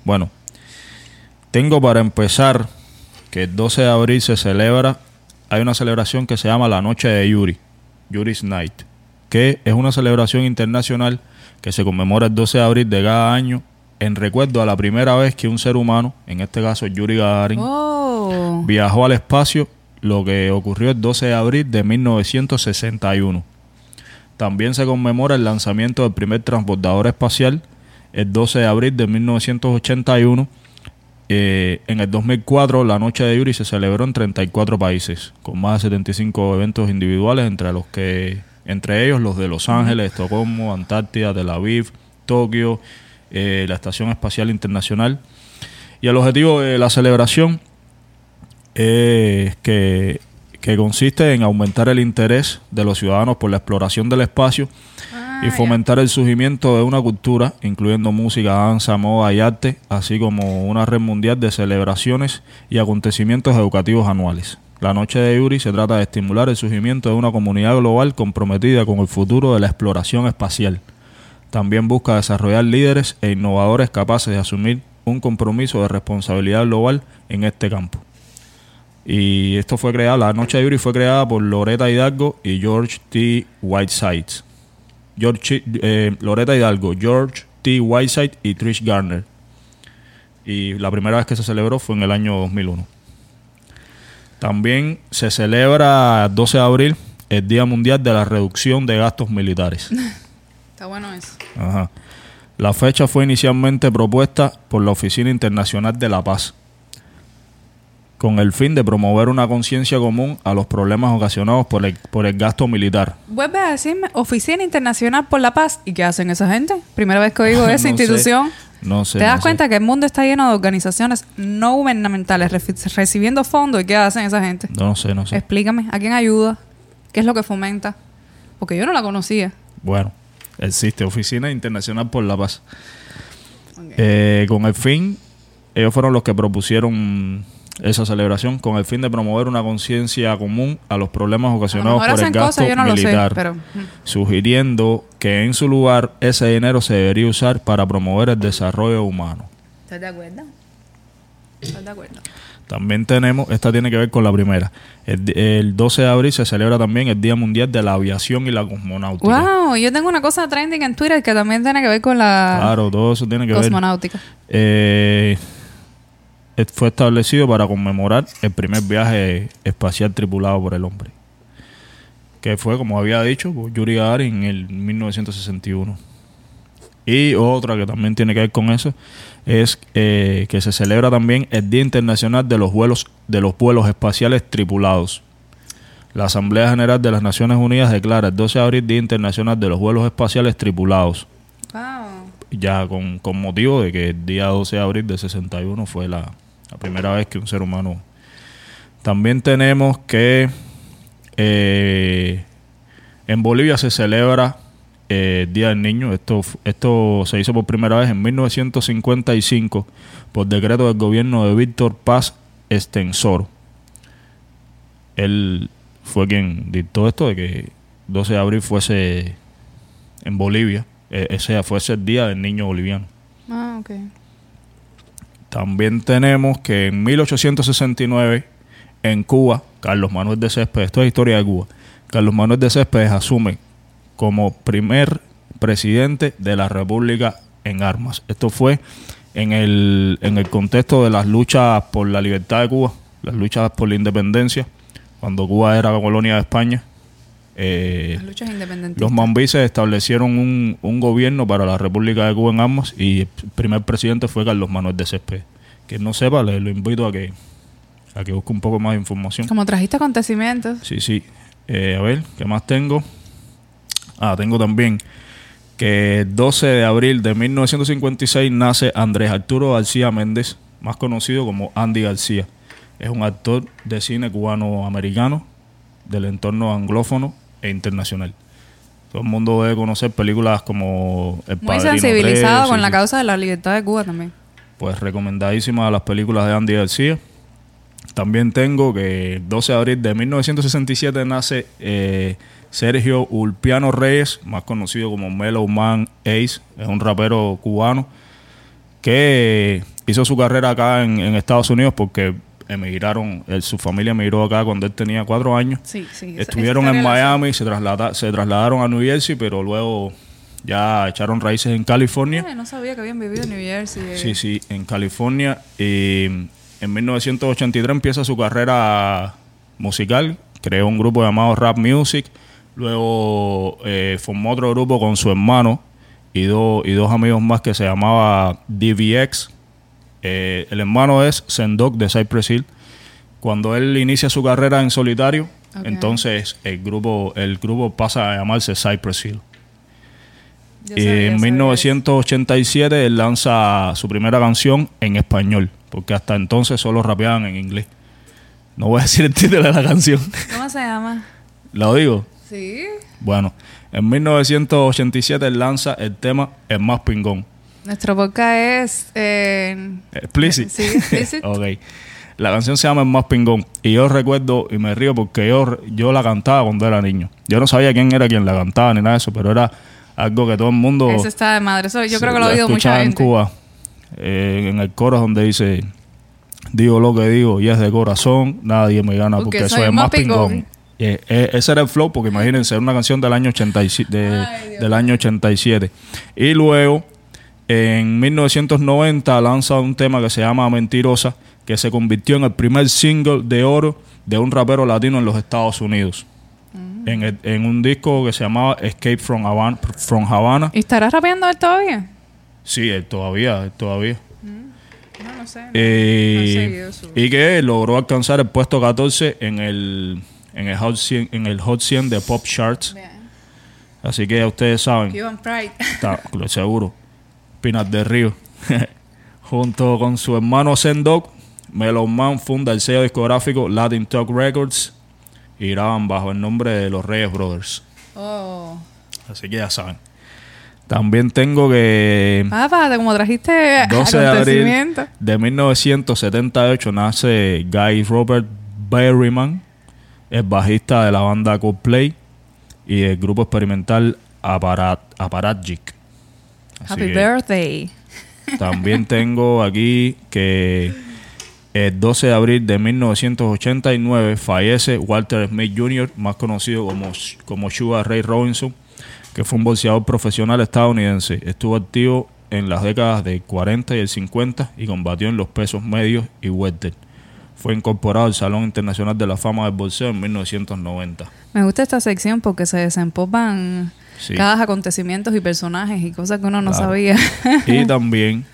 Bueno, tengo para empezar que el 12 de abril se celebra, hay una celebración que se llama la Noche de Yuri, Yuri's Night, que es una celebración internacional que se conmemora el 12 de abril de cada año en recuerdo a la primera vez que un ser humano, en este caso Yuri Gagarin, Oh. viajó al espacio, lo que ocurrió el 12 de abril de 1961. También se conmemora el lanzamiento del primer transbordador espacial el 12 de abril de 1981. Eh, en el 2004, la Noche de Yuri se celebró en 34 países, con más de 75 eventos individuales, entre los que, entre ellos los de Los Ángeles, Estocolmo, Antártida, Tel Aviv, Tokio, eh, la Estación Espacial Internacional. Y el objetivo de la celebración es que, que consiste en aumentar el interés de los ciudadanos por la exploración del espacio Ah, y fomentar el surgimiento de una cultura, incluyendo música, danza, moda y arte, así como una red mundial de celebraciones y acontecimientos educativos anuales. La Noche de Yuri se trata de estimular el surgimiento de una comunidad global comprometida con el futuro de la exploración espacial. También busca desarrollar líderes e innovadores capaces de asumir un compromiso de responsabilidad global en este campo. Y esto fue creado, la Noche de Yuri fue creada por Loretta Hidalgo y George T. Whiteside. George, eh, Loretta Hidalgo, George T. Whiteside y Trish Garner. Y la primera vez que se celebró fue en el año 2001. También se celebra el 12 de abril el Día Mundial de la Reducción de Gastos Militares. *laughs* Está bueno eso. Ajá. La fecha fue inicialmente propuesta por la Oficina Internacional de la Paz, con el fin de promover una conciencia común a los problemas ocasionados por el, por el gasto militar. Vuelve a decirme, Oficina Internacional por la Paz. ¿Y qué hacen esa gente? Primera vez que oigo *laughs* esa No sé. institución. No sé. ¿Te das no sé. cuenta que el mundo está lleno de organizaciones no gubernamentales recibiendo fondos? ¿Y qué hacen esa gente? No sé, no sé. Explícame, ¿a quién ayuda? ¿Qué es lo que fomenta? Porque yo no la conocía. Bueno, existe Oficina Internacional por la Paz. Eh, con el fin, ellos fueron los que propusieron esa celebración con el fin de promover una conciencia común a los problemas ocasionados por el gasto cosas, yo no lo sé, militar, pero... sugiriendo que en su lugar ese dinero se debería usar para promover el desarrollo humano. ¿Estás de acuerdo? ¿Estás de acuerdo? También tenemos, esta tiene que ver con la primera. El, el 12 de abril se celebra también el Día Mundial de la Aviación y la Cosmonáutica. Wow, yo tengo una cosa trending en Twitter que también tiene que ver con la Claro, todo eso tiene que ver. cosmonáutica. Eh, fue establecido para conmemorar el primer viaje espacial tripulado por el hombre. Que fue, como había dicho, por Yuri Gagarin en el 1961. Y otra que también tiene que ver con eso es eh, que se celebra también el Día Internacional de los vuelos de los vuelos espaciales tripulados. La Asamblea General de las Naciones Unidas declara el 12 de abril Día Internacional de los vuelos espaciales tripulados. Wow. Ya con, con motivo de que el día 12 de abril de 61 fue la, la primera vez que un ser humano. También tenemos que eh, en Bolivia se celebra eh, el Día del Niño. Esto, esto se hizo por primera vez en 1955 por decreto del gobierno de Víctor Paz Estensor. Él fue quien dictó esto de que 12 de abril fuese en Bolivia, eh, ese fuese el Día del Niño Boliviano. Ah, ok. También tenemos que en 1869 en Cuba, Carlos Manuel de Céspedes, esto es historia de Cuba, Carlos Manuel de Céspedes asume como primer presidente de la República en armas. Esto fue en el, en el contexto de las luchas por la libertad de Cuba, las luchas por la independencia, cuando Cuba era colonia de España. Eh, Las luchas independentistas. los mambises establecieron un, un gobierno para la República de Cuba en armas y el primer presidente fue Carlos Manuel de Céspedes. Quien no sepa, le lo invito a que, a que busque un poco más de información. Como trajiste acontecimientos. Sí, sí. Eh, a ver, ¿qué más tengo? Ah, tengo también que el 12 de abril de 1956 nace Andrés Arturo García Méndez, más conocido como Andy García. Es un actor de cine cubano-americano del entorno anglófono e internacional. Todo el mundo debe conocer películas como El Muy Padrino sensibilizado 3, con sí, la causa de la libertad de Cuba también. Pues recomendadísimas las películas de Andy García. También tengo que el 12 de abril de 1967 nace eh, Sergio Ulpiano Reyes, más conocido como Mellow Man Ace, es un rapero cubano que hizo su carrera acá en, en Estados Unidos porque emigraron, él- su familia emigró acá cuando él tenía cuatro años. Sí, sí. esa- Estuvieron en. Miami, se, traslada- se trasladaron a New Jersey, pero luego ya echaron raíces en California. Ay, no sabía que habían vivido en New Jersey. eh. Sí, sí, en California. Y en 1983 empieza su carrera musical. Creó un grupo llamado Rap Music. Luego eh, formó otro grupo con su hermano y, dos y dos amigos más que se llamaba DVX. Eh, el hermano es Sendok de Cypress Hill. Cuando él inicia su carrera en solitario, entonces el grupo, el grupo pasa a llamarse Cypress Hill. Yo Y sabía, en sabía. 1987 él lanza su primera canción en español, porque hasta entonces solo rapeaban en inglés. No voy a decir el título de la canción. ¿Cómo se llama? ¿Lo digo? Sí. Bueno, en 1987 él lanza el tema El Más Pingón. Nuestro podcast es. eh, Explicit. Sí, explicit. *laughs* ok. La canción se llama El Más Pingón. Y yo recuerdo, y me río porque yo, yo la cantaba cuando era niño. Yo no sabía quién era quien la cantaba ni nada de eso, pero era algo que todo el mundo... Eso está de madre. Eso yo creo que lo ha oído mucha en gente. Cuba. eh, en el coro donde dice: Digo lo que digo y es de corazón, nadie me gana Porque porque, soy el más pingón. pingón. Eh, eh, ese era el flow, porque imagínense, era una canción del año, 87, de- del año 87. Y luego, en 1990, lanza un tema que se llama Mentirosa, que se convirtió en el primer single de oro de un rapero latino en los Estados Unidos. Mm. En, el- en un disco que se llamaba Escape from Havana. From Havana. ¿Y estarás rapeando él todavía? Sí, él todavía, él todavía. No, no sé. no- Eh, no su- y que logró alcanzar el puesto 14 en el, en el, Hot 100, en el Hot 100 de Pop Charts. Bien. Así que ya ustedes saben, Cuban Pride. está, seguro, Pinas de Río. *laughs* Junto con su hermano Sendok, Melon Man funda el sello discográfico Latin Talk Records y graban bajo el nombre de los Reyes Brothers. Oh. Así que ya saben. También tengo que... De como trajiste 12 de abril de 1978 nace Guy Robert Berryman, es bajista de la banda Coldplay y del grupo experimental Aparat, Aparagic. Así Happy birthday. También tengo aquí que el 12 de abril de 1989 fallece Walter Smith Jr., más conocido como, como Sugar Ray Robinson, que fue un boxeador profesional estadounidense. Estuvo activo en las décadas del 40 y el 50 y combatió en los pesos medios y welter. Fue incorporado al Salón Internacional de la Fama del Boxeo en 1990. Me gusta esta sección porque se desempopan Sí. cada acontecimientos y personajes y cosas que uno no Claro. sabía. *laughs* Y también,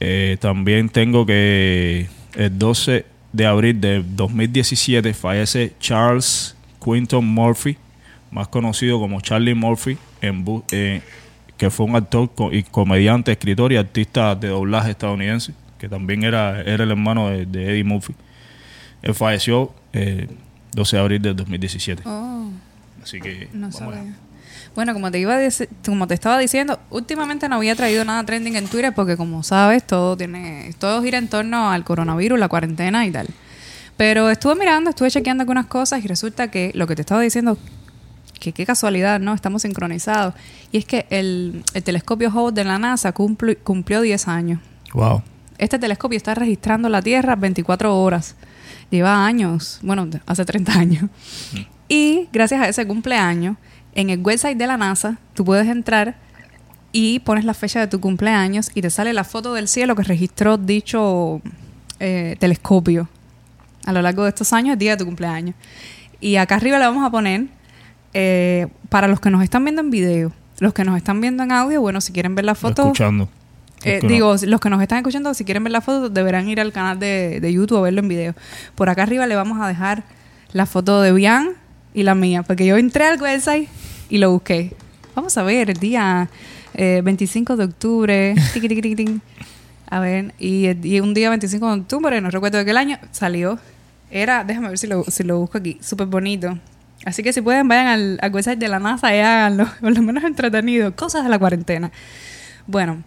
eh, también tengo que el 12 de abril de 2017 fallece Charles Quinton Murphy, más conocido como Charlie Murphy, en eh, que fue un actor y comediante, escritor y artista de doblaje estadounidense, que también era, era el hermano de, de Eddie Murphy. Él falleció eh, 12 de abril del 2017. Oh, Así que no vamos. Bueno, como te iba a como te estaba diciendo, últimamente no había traído nada trending en Twitter porque como sabes, todo tiene todo gira en torno al coronavirus, la cuarentena y tal. Pero estuve mirando, estuve chequeando algunas cosas y resulta que lo que te estaba diciendo que qué casualidad, ¿no? Estamos sincronizados. Y es que el, el telescopio Hubble de la NASA cumpli- cumplió 10 años. Wow. Este telescopio está registrando la Tierra 24 horas. Lleva años, bueno, hace 30 años. Y gracias a ese cumpleaños, en el website de la NASA, tú puedes entrar y pones la fecha de tu cumpleaños y te sale la foto del cielo que registró dicho eh, telescopio a lo largo de estos años, el día de tu cumpleaños. Y acá arriba le vamos a poner, eh, para los que nos están viendo en video, los que nos están viendo en audio, bueno, si quieren ver la foto, Escuchando. eh, no- digo, los que nos están escuchando, si quieren ver la foto, deberán ir al canal de, de YouTube a verlo en video. Por acá arriba le vamos a dejar la foto de Bian y la mía, porque yo entré al website y lo busqué. Vamos a ver, el día eh, 25 de octubre. *laughs* A ver, y un día 25 de octubre, no recuerdo de qué año, salió. Era, déjame ver si lo, si lo busco aquí, súper bonito. Así que si pueden, vayan al, al website de la NASA y háganlo, *laughs* por lo menos entretenido. Cosas de la cuarentena. Bueno,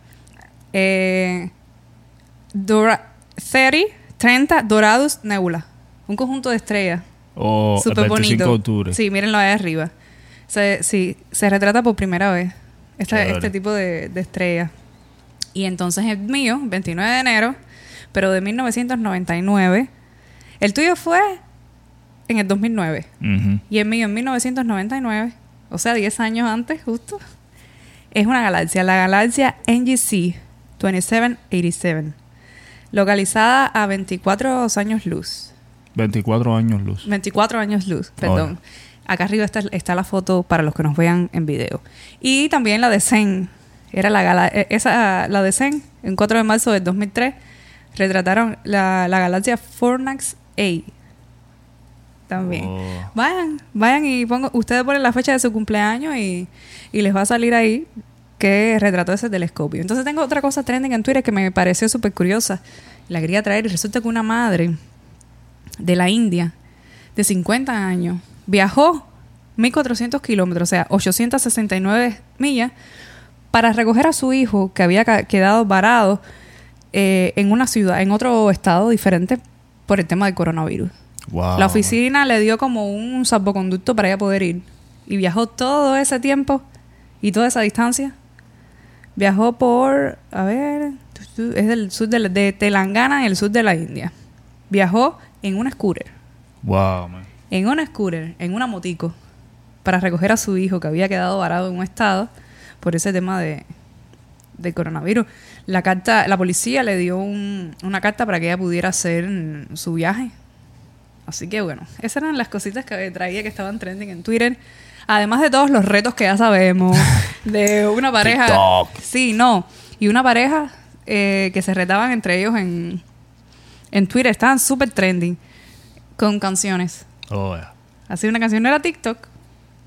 eh, Dora, 30, 30 Dorados Nebula. Un conjunto de estrellas. O el Súper 25 bonito. de octubre. Sí, mírenlo ahí arriba. Se, sí, se retrata por primera vez esta- este tipo de, de estrella. Y entonces el mío, 29 de enero, pero de 1999. El tuyo fue en el 2009. Ujú. Y el mío en 1999, o sea, 10 años antes, justo, es una galaxia, la galaxia NGC 2787, localizada a 24 años luz. 24 años luz. 24 años luz, perdón. Acá arriba está, está la foto para los que nos vean en video. Y también la de Zen. Era la gala eh, esa la de Zen, en 4 de marzo del 2003, retrataron la, la galaxia Fornax A. También. Oh. Vayan, vayan y pongo, ustedes ponen la fecha de su cumpleaños y, y les va a salir ahí que retrató ese telescopio. Entonces tengo otra cosa trending en Twitter que me pareció súper curiosa. La quería traer y resulta que una madre de la India de 50 años viajó 1.400 kilómetros, o sea, 869 millas, para recoger a su hijo que había quedado varado eh, en una ciudad, en otro estado diferente por el tema del coronavirus. Wow. La oficina le dio como un salvoconducto para ella poder ir. Y viajó todo ese tiempo y toda esa distancia. Viajó por, a ver, es del sur de, de Telangana, en el sur de la India. Viajó en una scooter, Wow, man. en una scooter, en una motico, para recoger a su hijo que había quedado varado en un estado por ese tema de, de coronavirus. La carta, la policía le dio un- una carta para que ella pudiera hacer su viaje. Así que bueno, esas eran las cositas que traía que estaban trending en Twitter. Además de todos los retos que ya sabemos *laughs* de una pareja. TikTok. Sí, no. Y una pareja eh, que se retaban entre ellos en, en Twitter. Estaban súper trending con canciones. Oh, yeah. Así una canción no era TikTok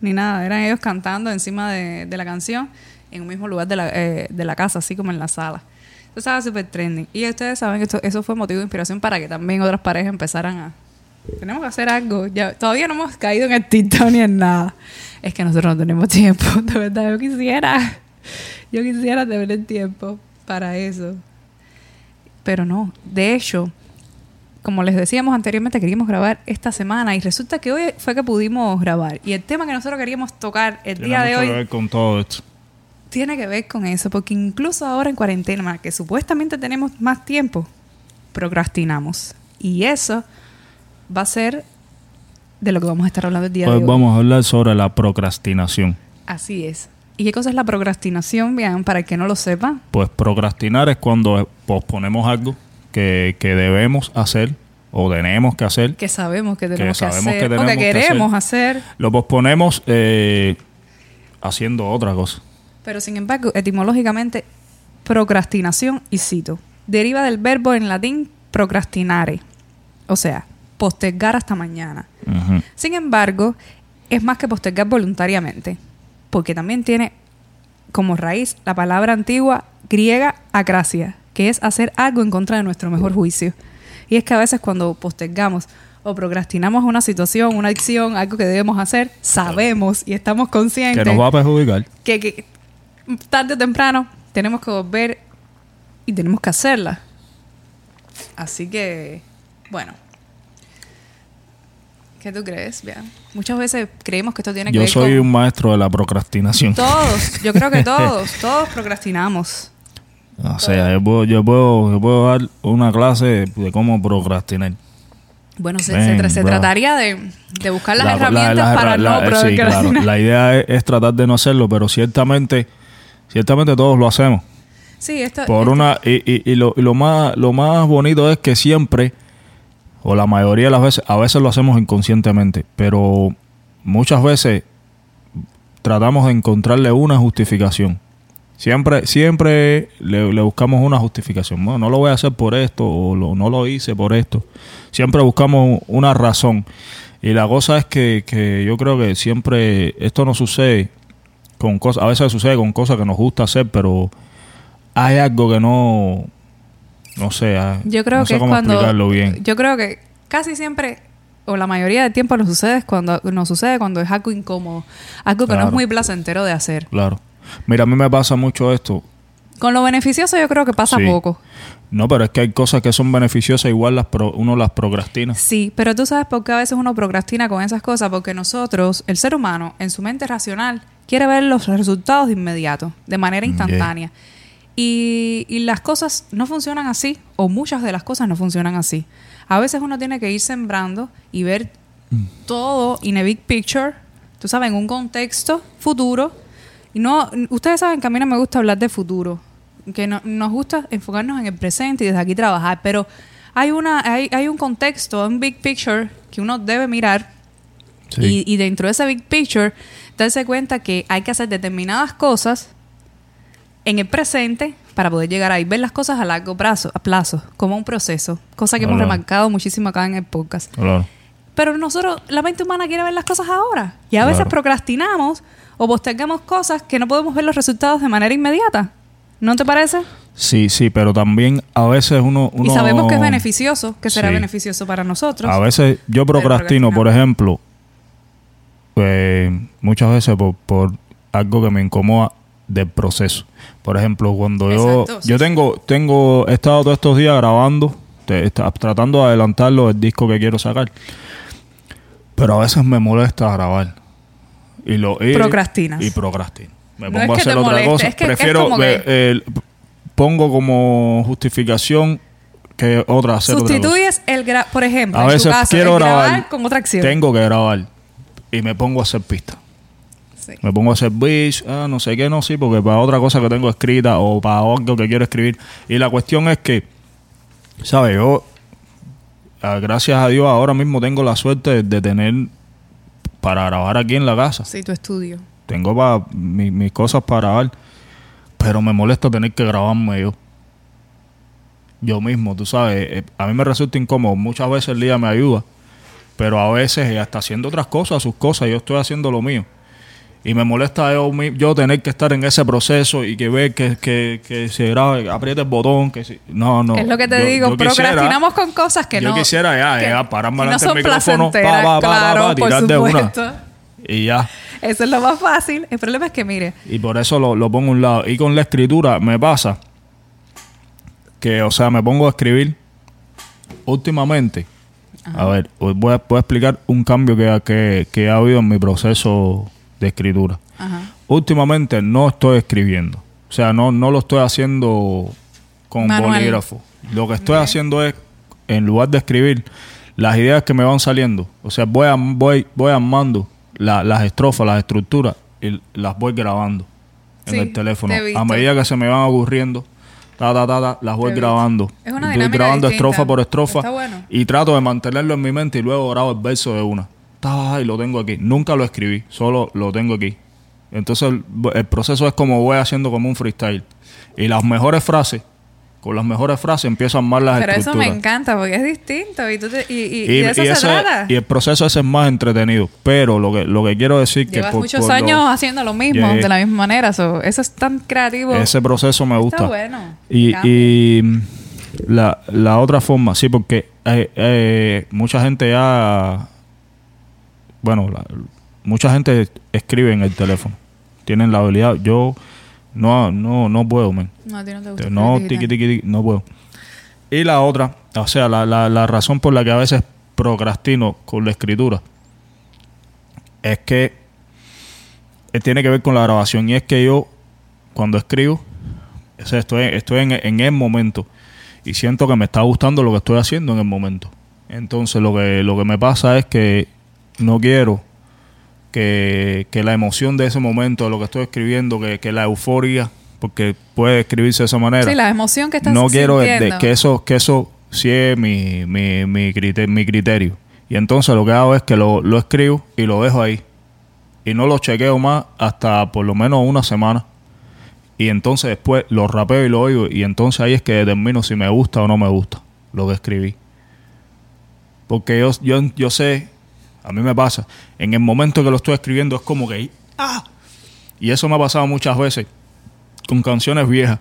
ni nada, eran ellos cantando encima de, de la canción en un mismo lugar de la, eh, de la casa, así como en la sala. Eso estaba súper trending. Y ustedes saben que esto- eso fue motivo de inspiración para que también otras parejas empezaran a... Tenemos que hacer algo. Ya, todavía no hemos caído en el TikTok ni en nada. Es que nosotros no tenemos *laughs* tiempo, de verdad. Yo quisiera. Yo quisiera tener el tiempo para eso. Pero no. De hecho, como les decíamos anteriormente, queríamos grabar esta semana y resulta que hoy fue que pudimos grabar. Y el tema que nosotros queríamos tocar el Tiene día de mucho que hoy ver con todo esto. tiene que ver con eso, porque incluso ahora en cuarentena, que supuestamente tenemos más tiempo, procrastinamos. Y eso va a ser de lo que vamos a estar hablando el día Hoy de hoy. vamos a hablar sobre la procrastinación. Así es. ¿Y qué cosa es la procrastinación, bien, para el que no lo sepa? Pues procrastinar es cuando posponemos algo que, que debemos hacer o tenemos que hacer. Que sabemos que tenemos que, sabemos hacer, que tenemos que que queremos hacer. Lo posponemos eh, haciendo otra cosa. Pero sin embargo, etimológicamente, procrastinación, y cito, deriva del verbo en latín procrastinare, o sea, postergar hasta mañana. Sin embargo, es más que postergar voluntariamente, porque también tiene como raíz la palabra antigua griega acracia, que es hacer algo en contra de nuestro mejor juicio. Y es que a veces cuando postergamos o procrastinamos una situación, una acción, algo que debemos hacer, sabemos y estamos Que conscientes nos va a perjudicar. que, que tarde o temprano tenemos que volver y tenemos que hacerla. Así que, bueno. ¿Qué tú crees? Vean. Muchas veces creemos que esto tiene que Yo ver soy con... un maestro de la procrastinación. Todos, yo creo que *laughs* todos, todos procrastinamos. O sea, yo puedo, yo puedo, yo puedo dar una clase de cómo procrastinar. Bueno, se, Ven, se trataría de, de buscar las La- la- herramientas para no eh, sí, procrastinar. claro. La idea es, es tratar de no hacerlo, pero ciertamente, ciertamente todos lo hacemos. Sí, esto, Por esto- una y, y- y lo, y lo más lo más bonito es que siempre o la mayoría de las veces a veces lo hacemos inconscientemente, pero muchas veces tratamos de encontrarle una justificación. Siempre siempre le, le buscamos una justificación. Bueno, no lo voy a hacer por esto o lo- no lo hice por esto. Siempre buscamos una razón. Y la cosa es que, que yo creo que siempre esto no sucede con cosas, a veces sucede con cosas que nos gusta hacer, pero hay algo que no no sé, ah, Yo creo no que sé es cómo cuando. explicarlo bien. Yo creo que casi siempre, o la mayoría del tiempo, nos sucede cuando nos sucede cuando es algo incómodo, algo que no es muy placentero de hacer. Claro. Mira, a mí me pasa mucho esto. Con lo beneficioso yo creo que pasa Sí. poco. No, pero es que hay cosas que son beneficiosas, igual las pro- uno las procrastina. Sí, pero tú sabes por qué a veces uno procrastina con esas cosas, porque nosotros, el ser humano, en su mente racional, quiere ver los resultados de inmediato, de manera Mm, instantánea. Y, y las cosas no funcionan así, o muchas de las cosas no funcionan así. A veces uno tiene que ir sembrando y ver Mm. todo in a big picture, tú sabes, en un contexto futuro. Y no, ustedes saben que a mí no me gusta hablar de futuro, que no- nos gusta enfocarnos en el presente y desde aquí trabajar, pero hay una, hay, hay un contexto, un big picture que uno debe mirar Sí. y, y dentro de ese big picture, darse cuenta que hay que hacer determinadas cosas en el presente para poder llegar ahí, ver las cosas a largo plazo, a plazo, como un proceso, cosa que hemos remarcado muchísimo acá en el podcast. Pero nosotros, la mente humana quiere ver las cosas ahora. Y a veces Claro. procrastinamos o postergamos cosas que no podemos ver los resultados de manera inmediata. ¿No te parece? Sí, sí, pero también a veces uno... Y sabemos que es beneficioso, que será Sí. beneficioso para nosotros. A veces yo procrastino, por ejemplo, pues, muchas veces por, por algo que me incomoda del proceso. Por ejemplo, cuando yo sí, yo sí. tengo tengo he estado todos estos días grabando, te- está- tratando de adelantarlo el disco que quiero sacar. Pero a veces me molesta grabar. Y lo y- Procrastinas. Y procrastino. Me No pongo es a hacer otra moleste, cosa. es que es Prefiero como pongo como justificación que otra hacer otra cosa. Sustituyes el gra por ejemplo, A en tu veces caso, quiero el grabar, grabar, con otra acción. Tengo que grabar y me pongo a hacer pistas. Sí. Me pongo a hacer beats, ah, no sé qué, no, sí, porque para otra cosa que tengo escrita o para algo que quiero escribir. Y la cuestión es que, ¿sabes? Yo, gracias a Dios, ahora mismo tengo la suerte de tener para grabar aquí en la casa. Sí, tu estudio. Tengo pa- mi- mis cosas para grabar, pero me molesta tener que grabarme yo. Yo mismo, tú sabes, eh, a mí me resulta incómodo. Muchas veces el día me ayuda, pero a veces ella está haciendo otras cosas, sus cosas, yo estoy haciendo lo mío. Y me molesta yo, yo tener que estar en ese proceso y que ver que, que, que se grabe, apriete el botón, que si- no, no. es lo que te Yo- digo, yo quisiera- procrastinamos con cosas que yo no. quisiera ya, ya, pararme no del son micrófono, pa, pa, claro, pa, tirar de una. Y ya. Eso es lo más fácil. El problema es que, mire, Y por eso lo, lo pongo a un lado. Y con la escritura me pasa que, o sea, me pongo a escribir últimamente. A ver, voy a, voy a explicar un cambio que, que, que ha habido en mi proceso de escritura. ajá. Últimamente no estoy escribiendo. O sea, no, no lo estoy haciendo con Manual. bolígrafo. Lo que estoy haciendo es, en lugar de escribir, las ideas que me van saliendo. O sea, voy, am- voy, voy armando la- las estrofas, las estructuras, y las voy grabando en Sí, el teléfono. te. A medida que se me van ocurriendo, ta, ta, ta, ta, las voy Te grabando. Es una voy dinámica grabando distinta. estrofa por estrofa. Bueno. Y trato de mantenerlo en mi mente y luego grabo el verso de una. Y lo tengo aquí. Nunca lo escribí, solo lo tengo aquí. Entonces el, el proceso es como voy haciendo como un freestyle. Y las mejores frases, con las mejores frases empiezo a armar las Pero eso me encanta porque es distinto y, tú te- y, y- Y, y de eso y se ese- trata. y el proceso ese es más entretenido. Pero lo que, lo que quiero decir que Llevas por- muchos por lo- años haciendo lo mismo, Yeah. de la misma manera. so, eso es tan creativo. ese proceso me gusta. Está bueno. Y mm, la, la otra forma, sí, porque eh, eh, mucha gente ya, bueno, la- mucha gente escribe en el teléfono. Tienen la habilidad. Yo no, no, no puedo, man. No, a ti no te gusta No, tiqui, tiqui, tiqui, no puedo. Y la otra, o sea, la, la, la razón por la que a veces procrastino con la escritura es que eh, tiene que ver con la grabación. Y es que yo, cuando escribo, o sea, estoy, estoy en, en el momento y siento que me está gustando lo que estoy haciendo en el momento. Entonces, lo que, lo que me pasa es que no quiero que, que la emoción de ese momento, de lo que estoy escribiendo, que, que la euforia, porque puede escribirse de esa manera. Sí, la emoción que estás no quiero de- que eso que eso sí es mi, mi, mi, crite- mi criterio. Y entonces lo que hago es que lo, lo escribo y lo dejo ahí. Y no lo chequeo más hasta por lo menos una semana. Y entonces después lo rapeo y lo oigo. Y entonces ahí es que determino si me gusta o no me gusta lo que escribí. Porque yo, yo, yo sé a mí me pasa en el momento que lo estoy escribiendo es como que ¡ah! y eso me ha pasado muchas veces con canciones viejas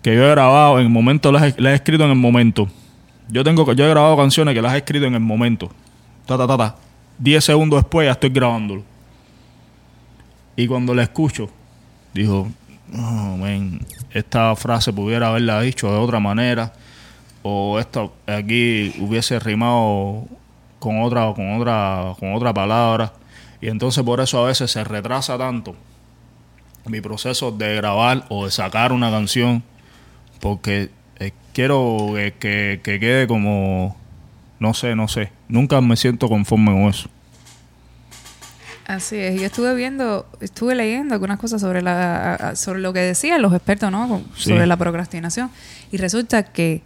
que yo he grabado en el momento, las he, las he escrito en el momento. Yo tengo yo he grabado canciones que las he escrito en el momento. Ta ta ta ta. 10 segundos después ya estoy grabándolo. Y cuando la escucho, digo, "Oh, man, esta frase pudiera haberla dicho de otra manera o esto aquí hubiese rimado con otra con otra con otra palabra y entonces por eso a veces se retrasa tanto mi proceso de grabar o de sacar una canción porque eh, quiero que, que- que quede como no sé, no sé. Nunca me siento conforme con eso. Así es. Yo estuve viendo, estuve leyendo algunas cosas sobre la sobre lo que decían los expertos, ¿no? Sí. Sobre la procrastinación. Y resulta que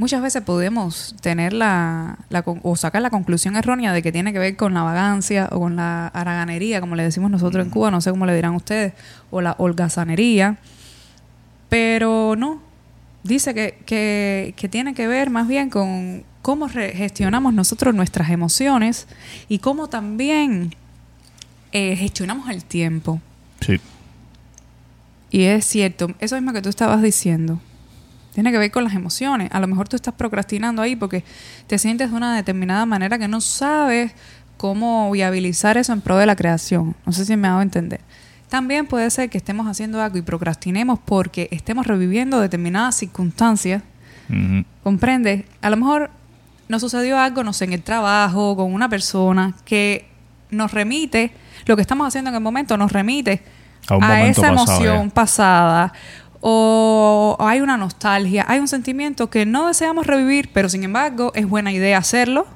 muchas veces podemos tener la, o sacar la conclusión errónea de que tiene que ver con la vagancia o con la haraganería, como le decimos nosotros en Cuba, no sé cómo le dirán ustedes, o la holgazanería. Pero no. Dice que, que, que tiene que ver más bien con cómo gestionamos nosotros nuestras emociones y cómo también eh, gestionamos el tiempo. Sí. Y es cierto, eso mismo que tú estabas diciendo. Tiene que ver con las emociones. A lo mejor tú estás procrastinando ahí porque te sientes de una determinada manera que no sabes cómo viabilizar eso en pro de la creación. No sé si me hago entender. También puede ser que estemos haciendo algo y procrastinemos porque estemos reviviendo determinadas circunstancias Ujú. ¿Comprende? A lo mejor nos sucedió algo, no sé, en el trabajo, con una persona que nos remite, lo que estamos haciendo en el momento nos remite A esa pasado, emoción pasada. O hay una nostalgia, hay un sentimiento que no deseamos revivir, pero sin embargo es buena idea hacerlo,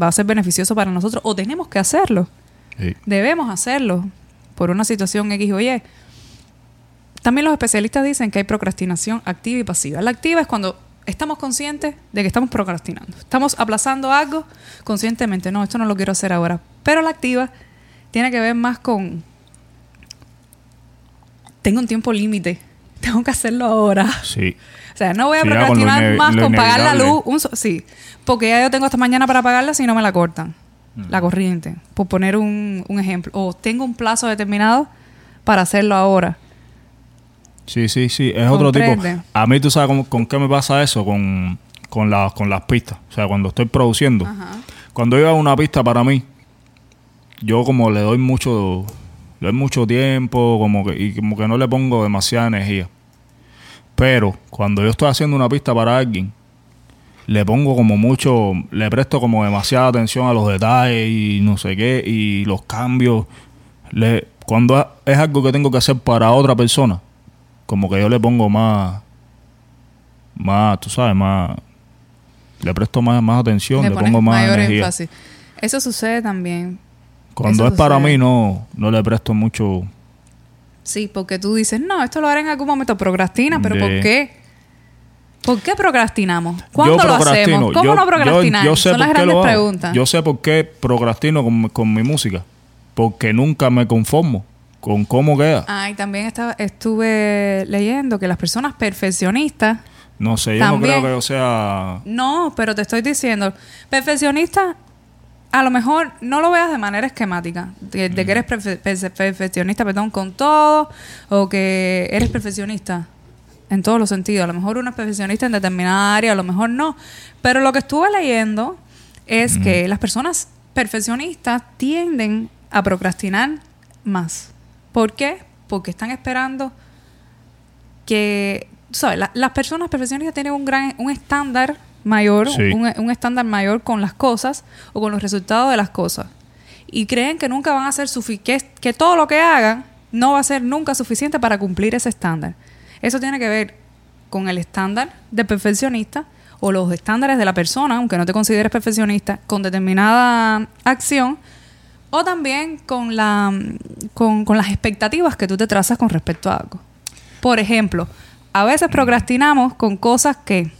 va a ser beneficioso para nosotros, o tenemos que hacerlo, Sí. debemos hacerlo por una situación X o Y. También los especialistas dicen que hay procrastinación activa y pasiva. La activa es cuando estamos conscientes de que estamos procrastinando. Estamos aplazando algo conscientemente. No, esto no lo quiero hacer ahora. Pero la activa tiene que ver más con... Tengo un tiempo límite. *laughs* Tengo que hacerlo ahora. Sí. O sea, no voy a Sí, procrastinar más con pagar la luz. un so- sí, porque ya yo tengo hasta mañana para pagarla si no me la cortan. Mm. La corriente, por poner un, un ejemplo. O tengo un plazo determinado para hacerlo ahora. Sí, sí, sí. Es otro tipo. A mí, tú sabes con, con qué me pasa eso, con, con, las con las pistas. O sea, cuando estoy produciendo. Ajá. Cuando yo hago una pista para mí, yo como le doy mucho, le doy mucho tiempo, como que, y como que no le pongo demasiada energía. Pero cuando yo estoy haciendo una pista para alguien, le pongo como mucho, le presto como demasiada atención a los detalles y no sé qué, y los cambios. Le, cuando es algo que tengo que hacer para otra persona, como que yo le pongo más, más, tú sabes, más, le presto más, más atención, le, pongo más mayor energía. énfasis. Eso sucede también. Cuando Eso es para sucede. mí no, no le presto mucho. Sí, porque tú dices, no, esto lo haré en algún momento. Procrastina, pero ¿por qué? ¿Por qué procrastinamos? ¿Cuándo Yo lo procrastino. hacemos? ¿Cómo Yo- no procrastinar? yo sé Son las qué grandes lo hago. preguntas. Yo sé por qué procrastino con, con mi música. Porque nunca me conformo. con cómo queda. Ah, y también estaba, estuve leyendo que las personas perfeccionistas No sé, yo También. no creo que yo sea... No, pero te estoy diciendo, perfeccionista, a lo mejor no lo veas de manera esquemática, de, de que eres perfe- perfe- perfeccionista, perdón, con todo, o que eres perfeccionista en todos los sentidos. A lo mejor uno es perfeccionista en determinada área, a lo mejor no. Pero lo que estuve leyendo es que las personas perfeccionistas tienden a procrastinar más. ¿Por qué? Porque están esperando que, ¿sabes? La- las personas perfeccionistas tienen un gran, un estándar mayor, Sí. un, un estándar mayor con las cosas o con los resultados de las cosas. Y creen que nunca van a ser suficientes, que, que todo lo que hagan no va a ser nunca suficiente para cumplir ese estándar. Eso tiene que ver con el estándar de perfeccionista o los estándares de la persona, aunque no te consideres perfeccionista, con determinada acción, o también con, la, con, con las expectativas que tú te trazas con respecto a algo. Por ejemplo, a veces procrastinamos con cosas que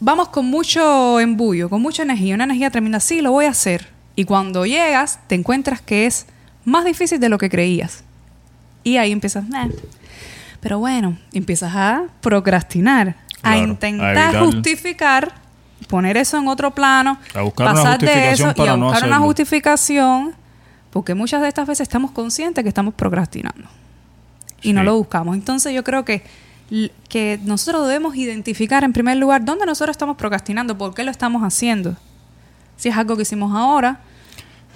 vamos con mucho embullo, con mucha energía, una energía tremenda, sí, lo voy a hacer. Y cuando llegas, te encuentras que es más difícil de lo que creías. Y ahí empiezas, "Nah". pero bueno, empiezas a procrastinar, a Claro, a intentar justificar, poner eso en otro plano, A buscar una pasar de justificación eso y a no buscar una justificación, porque muchas de estas veces estamos conscientes que estamos procrastinando y no lo buscamos. Entonces yo creo que, que nosotros debemos identificar en primer lugar dónde nosotros estamos procrastinando, por qué lo estamos haciendo. Si es algo que hicimos ahora,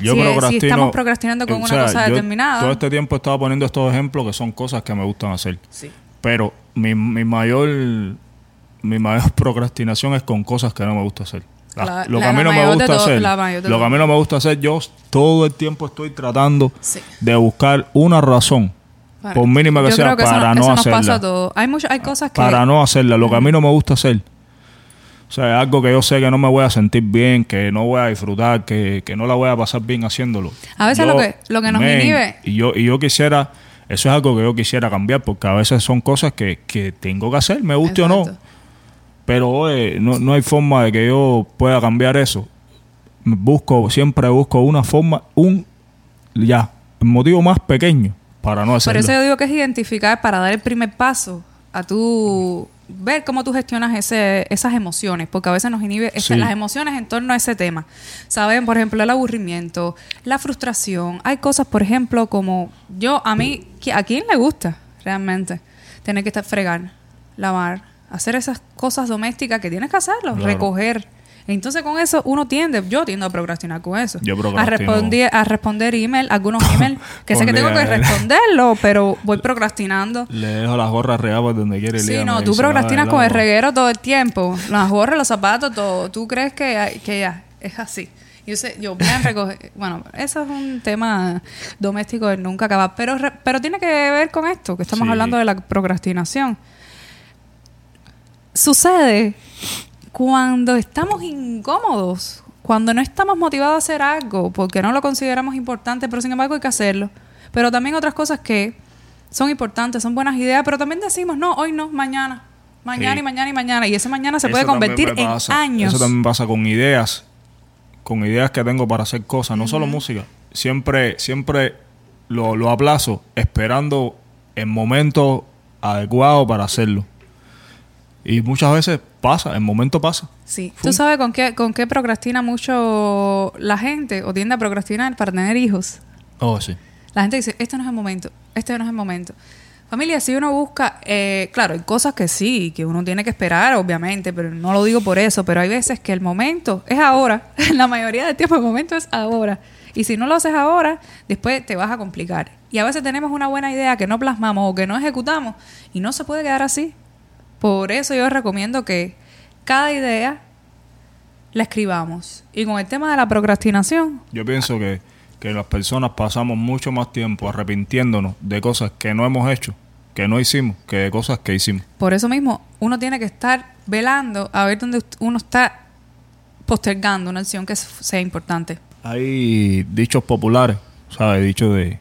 Yo si, es- si procrastino... estamos procrastinando con o una cosa yo determinada. Todo este tiempo estaba poniendo estos ejemplos que son cosas que me gustan hacer. Sí. Pero mi, mi mayor mi mayor *laughs* procrastinación es con cosas que no me gusta hacer. La- La- lo que la- a mí no me gusta todo- hacer, lo que a todo. mí no me gusta hacer, yo todo el tiempo estoy tratando Sí. de buscar una razón, Para- por mínima que yo sea, creo que eso para no, no eso nos hacerla. pasa a todos. Hay, mucho- hay cosas que... para no hacerla, lo que a mí no me gusta hacer. O sea, algo que yo sé que no me voy a sentir bien, que no voy a disfrutar, que, que no la voy a pasar bien haciéndolo. A veces lo que- lo que nos inhibe- Y yo, y yo quisiera, eso es algo que yo quisiera cambiar, porque a veces son cosas que, que tengo que hacer, me guste o no. Pero oye, no, no hay forma de que yo pueda cambiar eso. Busco, siempre busco una forma, un ya, el motivo más pequeño para no Por hacerlo. eso yo digo que es identificar para dar el primer paso a tu ver cómo tú gestionas ese, esas emociones, porque a veces nos inhibe Sí. las emociones en torno a ese tema. Saben, por ejemplo, el aburrimiento, la frustración. Hay cosas, por ejemplo, como yo, a mí, ¿qui- ¿a quién le gusta realmente tener que estar fregar, lavar, hacer esas cosas domésticas que tienes que hacerlo, Claro. recoger? Entonces con eso uno tiende, yo tiendo a procrastinar con eso. Yo a procrastino. responder, a responder email, algunos *laughs* email que sé que tengo que responderlo, pero *laughs* voy procrastinando. Le dejo las gorras regadas por donde quiere Sí, no, tú dice, procrastinas "Ah, con el lava". reguero todo el tiempo. Las gorras, los zapatos, todo. Tú crees que, que ya es así. Yo sé, yo voy a recoger. *laughs* Bueno, eso es un tema doméstico de nunca acabar. Pero, pero tiene que ver con esto, que estamos Sí. hablando de la procrastinación. Sucede cuando estamos incómodos, cuando no estamos motivados a hacer algo, porque no lo consideramos importante, pero sin embargo hay que hacerlo. Pero también otras cosas que son importantes, son buenas ideas, pero también decimos, no, hoy no, mañana. Mañana Sí. y mañana y mañana. Y ese mañana se Eso puede convertir en años. Eso también pasa con ideas, con ideas que tengo para hacer cosas, no solo música. Siempre, siempre lo, lo aplazo, esperando el momento adecuado para hacerlo. Y muchas veces pasa, el momento pasa. Sí. Fum. ¿Tú sabes con qué, con qué procrastina mucho la gente o tiende a procrastinar para tener hijos? Oh, sí. La gente dice, este no es el momento, este no es el momento. Familia, si uno busca, eh, claro, hay cosas que sí, que uno tiene que esperar, obviamente, pero no lo digo por eso, pero hay veces que el momento es ahora. *laughs* La mayoría del tiempo el momento es ahora. Y si no lo haces ahora, después te vas a complicar. Y a veces tenemos una buena idea que no plasmamos o que no ejecutamos y no se puede quedar así. Por eso yo recomiendo que cada idea la escribamos. Y con el tema de la procrastinación, Yo pienso que, que las personas pasamos mucho más tiempo arrepintiéndonos de cosas que no hemos hecho, que no hicimos, que de cosas que hicimos. Por eso mismo, uno tiene que estar velando a ver dónde uno está postergando una acción que sea importante. Hay dichos populares, ¿sabes? Dichos de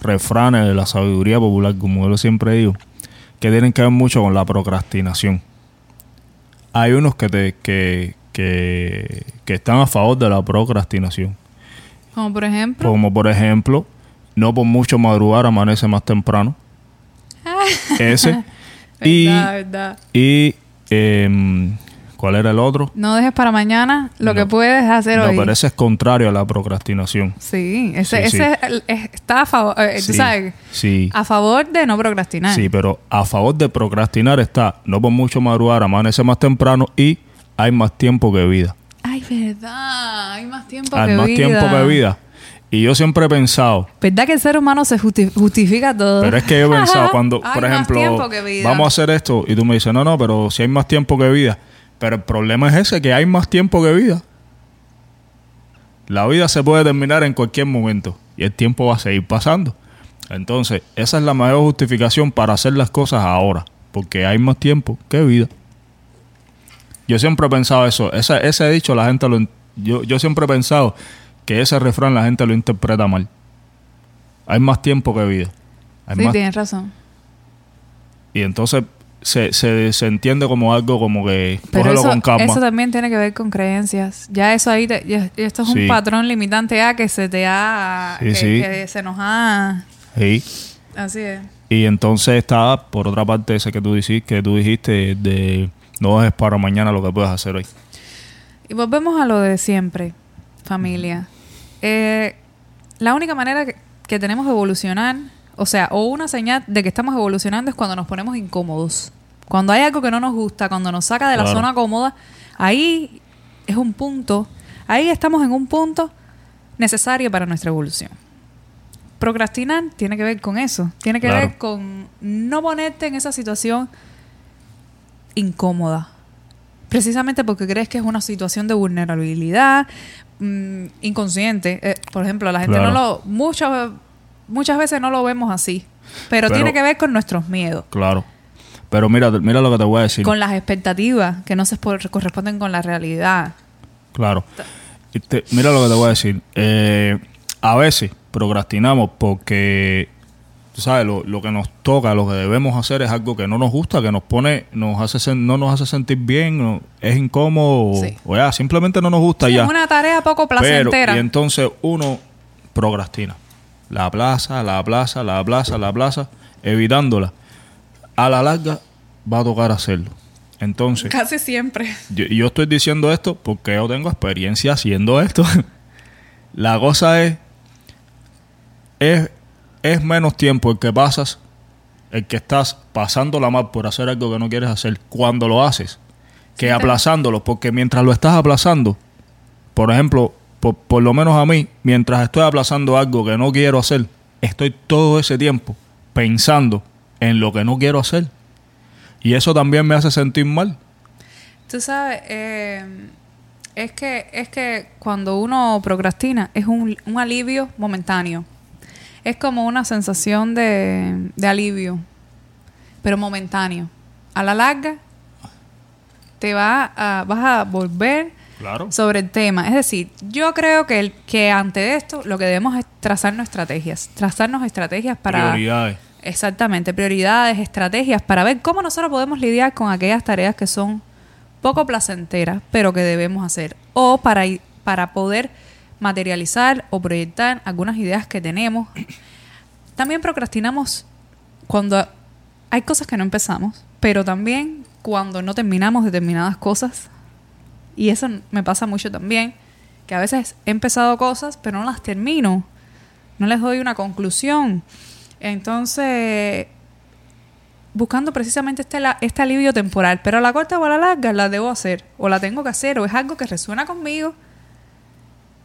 refranes de la sabiduría popular, como yo siempre digo, que tienen que ver mucho con la procrastinación. Hay unos que, te, que, que, que están a favor de la procrastinación. Como por ejemplo, Como por ejemplo, no por mucho madrugar amanece más temprano. Ese. *laughs* y, Verdad, verdad. y em, ¿cuál era el otro? No dejes para mañana lo No. que puedes hacer No, hoy. pero ese es contrario a la procrastinación. Sí, ese, Sí, ese es- está a favor, eh, Sí, sabes, Sí. a favor de no procrastinar. Sí, pero a favor de procrastinar está no por mucho madrugar, amanece más temprano y hay más tiempo que vida. Ay, verdad, hay más tiempo Hay que más vida. tiempo que vida. Y yo siempre he pensado, ¿Verdad que el ser humano se justi- justifica todo? pero es que yo he pensado *laughs* cuando, Hay por más ejemplo, vamos a hacer esto y tú me dices, no, no, pero si hay más tiempo que vida. Pero el problema es ese, que hay más tiempo que vida. La vida se puede terminar en cualquier momento y el tiempo va a seguir pasando. Entonces, esa es la mayor justificación para hacer las cosas ahora, porque hay más tiempo que vida. Yo siempre he pensado eso, ese, ese dicho la gente lo... Yo, yo siempre he pensado que ese refrán la gente lo interpreta mal. Hay más tiempo que vida. Hay sí, más- tienes razón. y entonces se, se, se entiende como algo como que Pero cógelo eso, con calma. eso también tiene que ver con creencias. Ya eso ahí, te- ya- esto es un patrón limitante ya que se te ha... Sí, que, sí. que se nos ha... Sí. Así es. Y entonces está, por otra parte, ese que tú dijiste, que tú dijiste de no dejes para mañana lo que puedes hacer hoy. Y volvemos a lo de siempre, familia. Eh, la única manera que, que tenemos de evolucionar, o sea, o una señal de que estamos evolucionando es cuando nos ponemos incómodos. Cuando hay algo que no nos gusta, cuando nos saca de la Claro. zona cómoda, ahí es un punto, ahí estamos en un punto necesario para nuestra evolución. Procrastinar tiene que ver con eso, tiene que Claro. ver con no ponerte en esa situación incómoda. Precisamente porque crees que es una situación de vulnerabilidad mm, inconsciente. Eh, por ejemplo, la gente Claro. no lo... Muchas, muchas veces no lo vemos así. Pero, Pero- tiene que ver con nuestros miedos. Claro. Pero mira, mira lo que te voy a decir. Con las expectativas que no se corresponden con la realidad. Claro. Y te- mira lo que te voy a decir. Eh, a veces procrastinamos porque, tú sabes, lo, lo que nos toca, lo que debemos hacer es algo que no nos gusta, que nos pone, nos hace sen- no nos hace sentir bien, o es incómodo, Sí. o ya, simplemente no nos gusta Sí, ya. es una tarea poco Pero, placentera. y entonces uno procrastina. La plaza, la plaza, la plaza, la plaza, evitándola. A la larga va a tocar hacerlo. Entonces, Casi siempre. yo, yo estoy diciendo esto porque yo tengo experiencia haciendo esto. *laughs* la cosa es, es, es menos tiempo el que pasas, el que estás pasándola mal por hacer algo que no quieres hacer cuando lo haces, que Sí, aplazándolo, porque mientras lo estás aplazando, por ejemplo, por, por lo menos a mí, mientras estoy aplazando algo que no quiero hacer, estoy todo ese tiempo pensando en lo que no quiero hacer. Y eso también me hace sentir mal. Tú sabes, eh, es que es que cuando uno procrastina es un, un alivio momentáneo. Es como una sensación de, de alivio, pero momentáneo. A la larga te va a, vas a volver Claro. sobre el tema. Es decir, yo creo que, el, que ante esto lo que debemos es trazarnos estrategias. Trazarnos estrategias para... Prioridades. Exactamente, prioridades, estrategias para ver cómo nosotros podemos lidiar con aquellas tareas que son poco placenteras, pero que debemos hacer. O para, para poder materializar o proyectar algunas ideas que tenemos. También procrastinamos cuando hay cosas que no empezamos, pero también cuando no terminamos determinadas cosas. Y eso me pasa mucho también, que a veces he empezado cosas, pero no las termino. No les doy una conclusión. Entonces, buscando precisamente este, este alivio temporal, pero a la corta o a la larga la debo hacer, o la tengo que hacer, o es algo que resuena conmigo,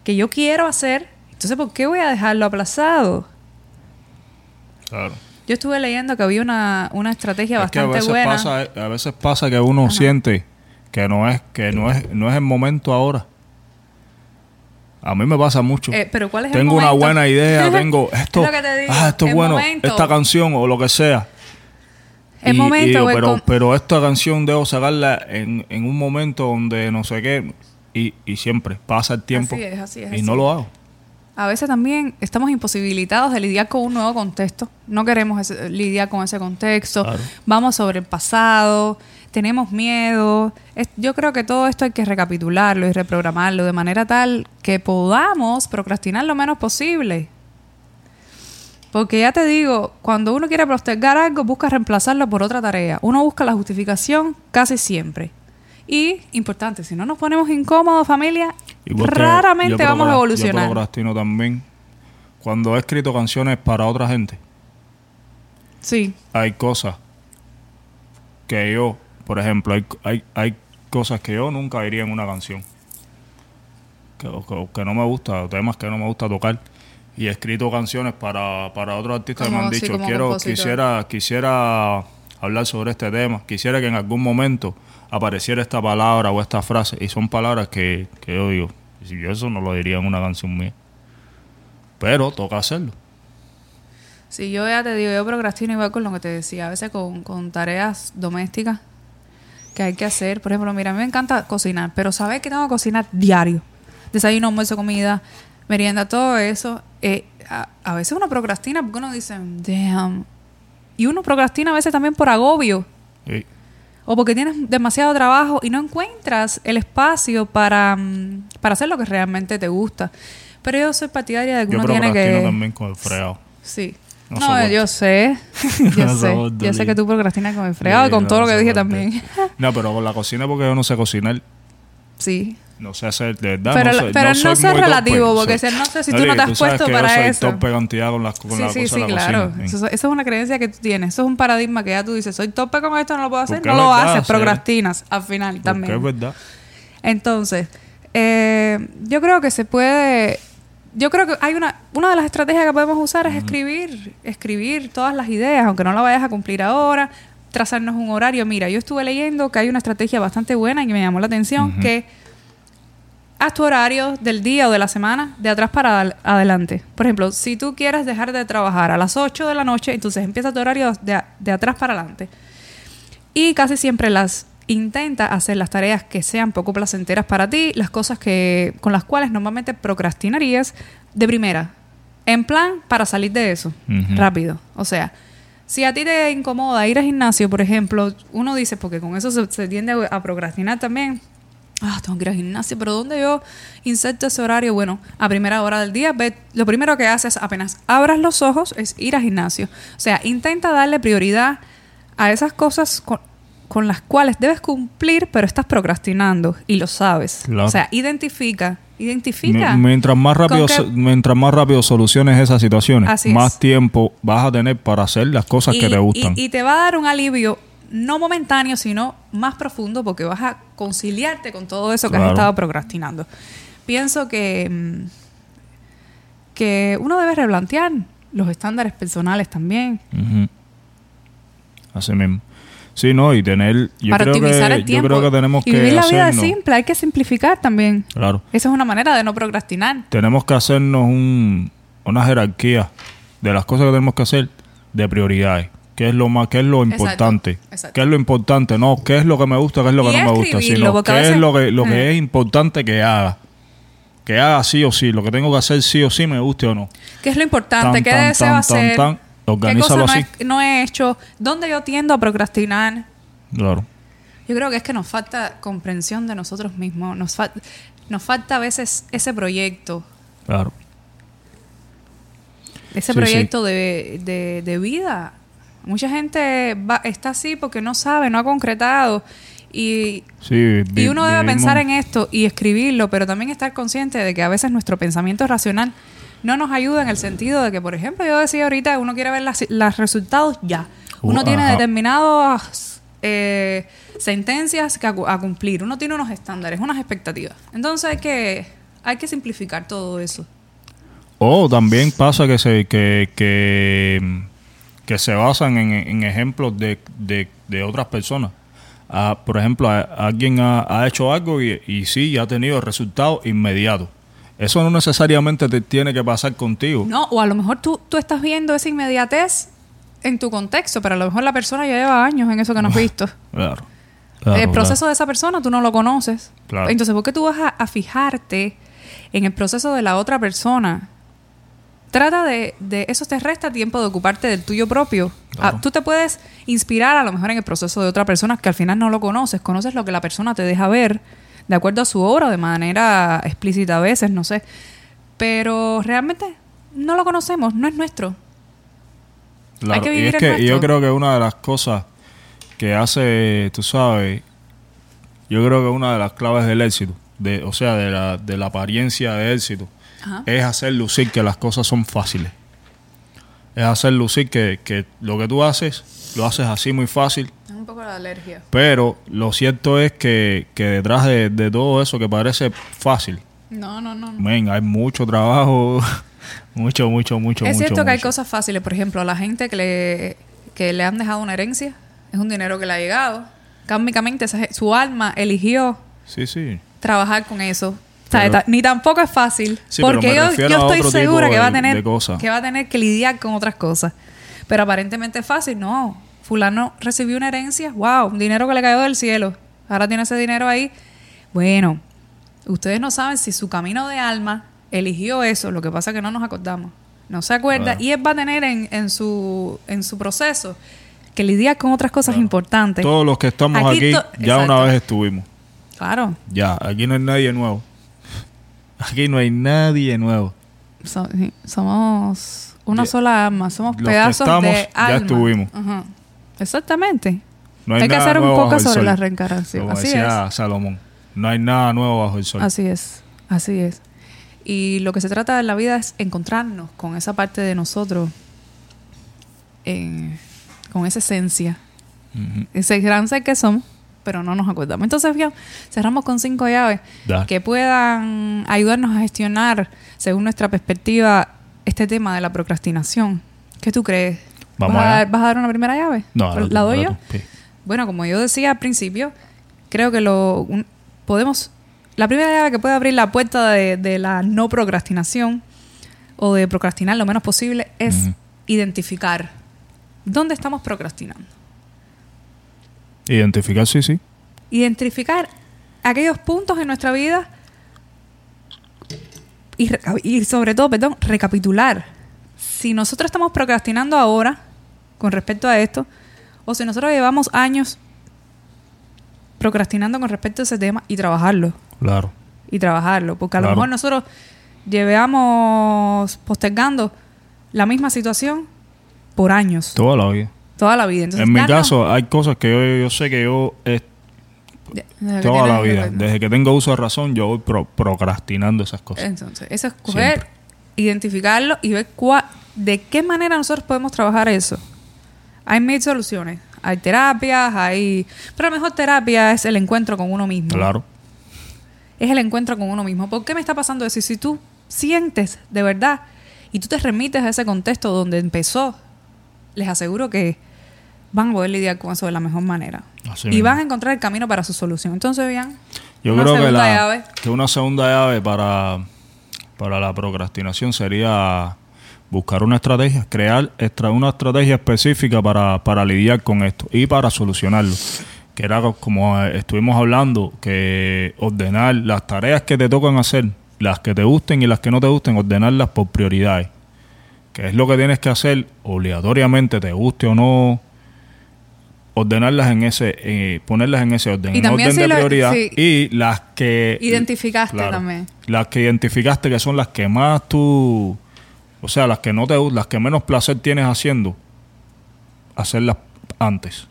que yo quiero hacer. Entonces, ¿por qué voy a dejarlo aplazado? Claro. Yo estuve leyendo que había una, una estrategia Es que a bastante veces buena. pasa, eh, a veces pasa que uno siente que no es, que no es, no es el momento ahora. A mí me pasa mucho. Eh, pero ¿cuál es el tengo una buena idea, *laughs* tengo esto, Es lo que te digo, ah, esto es bueno, momento. esta canción o lo que sea. El Y- y momento, digo, pero, pero esta canción debo sacarla en, en un momento donde no sé qué. Y, y siempre pasa el tiempo Así es, así es, y así no lo hago. A veces también estamos imposibilitados de lidiar con un nuevo contexto. No queremos ese- lidiar con ese contexto. Claro. Vamos sobre el pasado, tenemos miedo. Es- yo creo que todo esto hay que recapitularlo y reprogramarlo de manera tal que podamos procrastinar lo menos posible. Porque ya te digo, cuando uno quiere postergar algo, busca reemplazarlo por otra tarea. Uno busca la justificación casi siempre. Y, importante, si no nos ponemos incómodos, familia, Igual raramente vamos a evolucionar. Yo procrastino también. Cuando he escrito canciones para otra gente, Sí, hay cosas que yo, por ejemplo, hay, hay, hay cosas que yo nunca diría en una canción. Que, que- que no me gusta, temas que no me gusta tocar. Y he escrito canciones para, para otros artistas que me han sí, dicho, quiero, compositor. quisiera, quisiera hablar sobre este tema, quisiera que en algún momento apareciera esta palabra o esta frase. Y son palabras que, que yo digo, si yo eso no lo diría en una canción mía. Pero toca hacerlo. Sí, yo ya te digo, yo procrastino igual con lo que te decía, a veces con, con tareas domésticas que hay que hacer. Por ejemplo, mira, a mí me encanta cocinar, pero sabes que tengo que cocinar diario. Desayuno, almuerzo, comida, merienda, todo eso. Eh, a, a veces uno procrastina porque uno dice, damn. Y uno procrastina a veces también por agobio Sí. o porque tienes demasiado trabajo y no encuentras el espacio para, mm, para hacer lo que realmente te gusta. Pero yo soy partidaria de que Yo uno tiene que... también con el fregado. Sí. No *laughs* yo sé. Yo No sé. Yo sé que tú procrastinas con el fregado y con no, todo lo que dije también. *laughs* No, pero con la cocina porque yo no sé cocinar. sí. No sé hacer, de verdad. Pero, no sé, pero no, sé relativo, porque soy- si- no sé si tú no te has puesto para yo soy eso. torpe cantidad con las con Sí, la sí, cosa sí, de la claro. cocina. Eso, eso es una creencia que tú tienes. Eso es un paradigma que ya tú dices, soy tope con esto, no lo puedo hacer. No lo verdad, haces, sí. procrastinas al final Porque también. es verdad. Entonces, eh, yo creo que se puede. Yo creo que hay una. Una de las estrategias que podemos usar es escribir. Escribir todas las ideas, aunque no la vayas a cumplir ahora. Trazarnos un horario. Mira, yo estuve leyendo que hay una estrategia bastante buena y que me llamó la atención: Ujú. que haz tu horario del día o de la semana de atrás para adel- adelante. Por ejemplo, si tú quieres dejar de trabajar a las 8 de la noche, entonces empieza tu horario de, de atrás para adelante. Y casi siempre las intenta hacer las tareas que sean poco placenteras para ti, las cosas que con las cuales normalmente procrastinarías de primera, en plan para salir de eso rápido. O sea, si a ti te incomoda ir al gimnasio, por ejemplo, uno dice, porque con eso se, se tiende a, a procrastinar también. Ah, tengo que ir al gimnasio, pero ¿dónde yo inserto ese horario? Bueno, a primera hora del día, ve, lo primero que haces apenas abras los ojos es ir al gimnasio. O sea, intenta darle prioridad a esas cosas con, con las cuales debes cumplir, pero estás procrastinando y lo sabes. Claro. O sea, identifica, identifica. Mi- Mientras más rápido, mientras más rápido soluciones esas situaciones, Así más es. tiempo vas a tener para hacer las cosas que te gustan. Y, y te va a dar un alivio no momentáneo, sino más profundo, porque vas a conciliarte con todo eso que has estado procrastinando. Pienso que, mm, que uno debe replantear los estándares personales también. Ujú. Así mismo. Sí, no, y tener. Yo para creo optimizar que, el tiempo. Yo creo que tenemos y que vivir la vida simple, hay que simplificar también. Claro. Esa es una manera de no procrastinar. Tenemos que hacernos un, una jerarquía de las cosas que tenemos que hacer de prioridades. ¿Qué es lo más, qué es lo importante? exacto. ¿Qué es lo importante? No, ¿qué es lo que me gusta? ¿Qué es lo que Y no me gusta? Sino qué es lo que, lo que es importante que haga. Que haga sí o sí. Lo que tengo que hacer sí o sí, me guste o no. ¿Qué es lo importante? Tan, ¿Qué tan, deseo tan, hacer? Tan. ¿Qué Organízalo cosa no he, no he hecho? ¿Dónde yo tiendo a procrastinar? Claro. Yo creo que es que nos falta comprensión de nosotros mismos. Nos, fal- nos falta a veces ese proyecto, Claro. ese Sí, proyecto de, de- de vida. Mucha gente va- está así porque no sabe, no ha concretado. Y, Sí, vi- y uno debe vivimos- pensar en esto y escribirlo, pero también estar consciente de que a veces nuestro pensamiento racional no nos ayuda en el sentido de que, por ejemplo, yo decía ahorita, uno quiere ver los resultados ya. Uno Uh, tiene determinadas eh, sentencias que a, cu- a cumplir. Uno tiene unos estándares, unas expectativas. Entonces hay que, hay que simplificar todo eso. O también pasa que se, que, que, que se basan en, en ejemplos de, de, de otras personas. Ah, por ejemplo, a- alguien ha, ha hecho algo y, y sí, ha tenido resultados inmediatos. Eso no necesariamente te tiene que pasar contigo. No, o a lo mejor tú, tú estás viendo esa inmediatez en tu contexto, pero a lo mejor la persona ya lleva años en eso que no has *laughs* visto. Claro. Claro, el proceso claro. de esa persona tú no lo conoces. Claro. Entonces, ¿por qué tú vas a, a fijarte en el proceso de la otra persona? Trata de, de... Eso te resta tiempo de ocuparte del tuyo propio. Claro. Ah, tú te puedes inspirar a lo mejor en el proceso de otra persona que al final no lo conoces. Conoces lo que la persona te deja ver de acuerdo a su obra, de manera explícita a veces, no sé. Pero realmente no lo conocemos, no es nuestro. Claro, Hay que y vivir es el que nuestro. yo creo que una de las cosas que hace, tú sabes, yo creo que una de las claves del éxito, de, o sea, de la, de la apariencia de éxito, Ajá. es hacer lucir que las cosas son fáciles. Es hacer lucir que, que lo que tú haces, lo haces así muy fácil, un poco la alergia. pero lo cierto es que, que detrás de, de todo eso que parece fácil, No, no, no. men, hay mucho trabajo, *laughs* mucho, mucho, mucho, es mucho. cierto que hay cosas fáciles. Por ejemplo, a la gente que le, que le han dejado una herencia, es un dinero que le ha llegado. Ge- su alma eligió Sí, sí. trabajar con eso. O sea, ni tampoco es fácil. Sí, porque yo, yo estoy segura que va a tener que va a tener que lidiar con otras cosas. Pero aparentemente es fácil, no. Fulano recibió una herencia, wow, un dinero que le cayó del cielo. Ahora tiene ese dinero ahí. Bueno, ustedes no saben si su camino de alma eligió eso, lo que pasa es que no nos acordamos. No se acuerda y él va a tener en, en su en su proceso que lidiar con otras cosas Claro. importantes. Todos los que estamos Aquí ya Exacto. una vez estuvimos. Claro. Ya, aquí no hay nadie nuevo. *laughs* Aquí no hay nadie nuevo. So- somos una Ya. sola alma, somos Los que pedazos estamos, de ya alma. estuvimos. Ajá. Exactamente. No hay hay, que hacer un poco sobre la reencarnación. Como Así decía Salomón. No hay nada nuevo bajo el sol. Así es, así es. Y lo que se trata en la vida es encontrarnos con esa parte de nosotros, en- con esa esencia, ese gran ser que somos, pero no nos acordamos. Entonces, bien, cerramos con cinco llaves Da. que puedan ayudarnos a gestionar, según nuestra perspectiva, este tema de la procrastinación. ¿Qué tú crees? Vamos ¿Vas, a dar, vas a dar una primera llave? No, ahora tú, ¿La doy ahora yo? Sí. Bueno, como yo decía al principio, creo que lo un- podemos. La primera llave que puede abrir la puerta de, de la no procrastinación o de procrastinar lo menos posible es identificar dónde estamos procrastinando. Identificar, sí, sí. Identificar aquellos puntos en nuestra vida y, sobre todo, perdón, recapitular. Si nosotros estamos procrastinando ahora con respecto a esto, o si nosotros llevamos años procrastinando con respecto a ese tema y trabajarlo, Claro. y trabajarlo, porque a lo mejor nosotros llevamos postergando la misma situación por años, Toda la vida. toda la vida. Entonces, en mi caso, hay cosas que yo, yo sé que yo eh, desde que toda la vida, desde que tengo uso de razón, yo voy pro- procrastinando esas cosas. Entonces, eso es coger, Siempre. identificarlo y ver cuá- de qué manera nosotros podemos trabajar eso. Hay mil soluciones. Hay terapias, hay... Pero la mejor terapia es el encuentro con uno mismo. Claro. Es el encuentro con uno mismo. ¿Por qué me está pasando eso? Y si tú sientes de verdad y tú te remites a ese contexto donde empezó, les aseguro que van a poder lidiar con eso de la mejor manera. Así y mismo. van a encontrar el camino para su solución. Entonces, bien, Yo una creo que, segunda la, llave. que una segunda llave para, para la procrastinación sería buscar una estrategia, crear extra- una estrategia específica para, para lidiar con esto y para solucionarlo. Que era como eh, estuvimos hablando, que ordenar las tareas que te tocan hacer, las que te gusten y las que no te gusten, ordenarlas por prioridades. Que es lo que tienes que hacer obligatoriamente, te guste o no, ordenarlas en ese, eh, ponerlas en ese orden, Y en orden si de lo- prioridad. Y las que... Identificaste Claro. también. Las que identificaste que son las que más tú... O sea, las que no te gustan, las que menos placer tienes haciendo, hacerlas antes.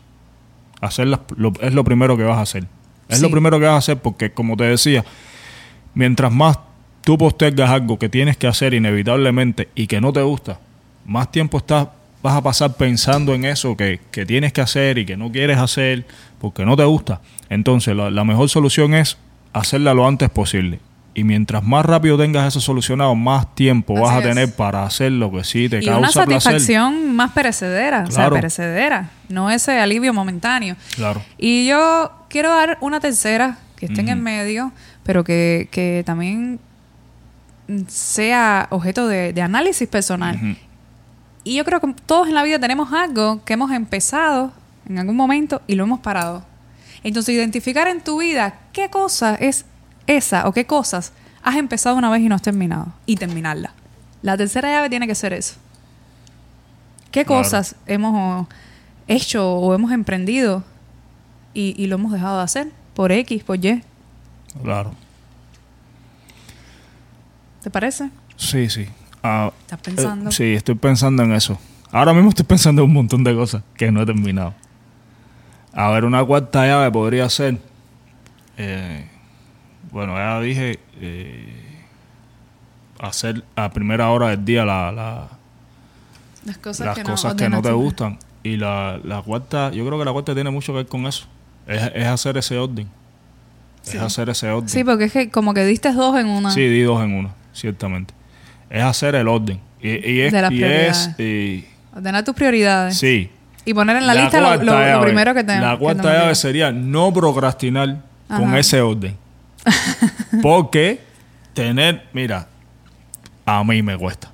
Hacerlas lo- es lo primero que vas a hacer. Es lo primero que vas a hacer porque, como te decía, mientras más tú postergas algo que tienes que hacer inevitablemente y que no te gusta, más tiempo estás, vas a pasar pensando en eso que, que tienes que hacer y que no quieres hacer porque no te gusta. Entonces, la, la mejor solución es hacerla lo antes posible. Y mientras más rápido tengas eso solucionado, más tiempo vas a es. tener para hacer lo que sí te y causa una placer. satisfacción más perecedera, o sea, Claro. perecedera, no ese alivio momentáneo. Claro. Y yo quiero dar una tercera que esté en el medio, pero que, que también sea objeto de, de análisis personal. Y yo creo que todos en la vida tenemos algo que hemos empezado en algún momento y lo hemos parado. Entonces, identificar en tu vida qué cosa es esa o qué cosas has empezado una vez y no has terminado. Y terminarla. La tercera llave tiene que ser eso. ¿Qué Claro. cosas hemos hecho o hemos emprendido y, y lo hemos dejado de hacer? Por X, por Y. Claro. ¿Te parece? Sí, sí. Ah, ¿Estás pensando? eh, sí, estoy pensando en eso. Ahora mismo estoy *laughs* pensando en un montón de cosas que no he terminado. A ver, una cuarta llave podría ser. eh, bueno, ya dije. eh, hacer a primera hora del día la, la- Las cosas las que cosas no, que no te gustan. Y la, la cuarta, yo creo que la cuarta tiene mucho que ver con eso. Es, es hacer ese orden. Sí. Es hacer ese orden. Sí, porque es que como que diste dos en una. Sí, di dos en uno, ciertamente. Es hacer el orden. Y, y es, De las y es prioridades. y- Ordenar tus prioridades. sí. Y poner en la, lista lo, primero que te La cuarta llave sería no procrastinar con ese orden. *laughs* Porque tener, mira, a mí me cuesta.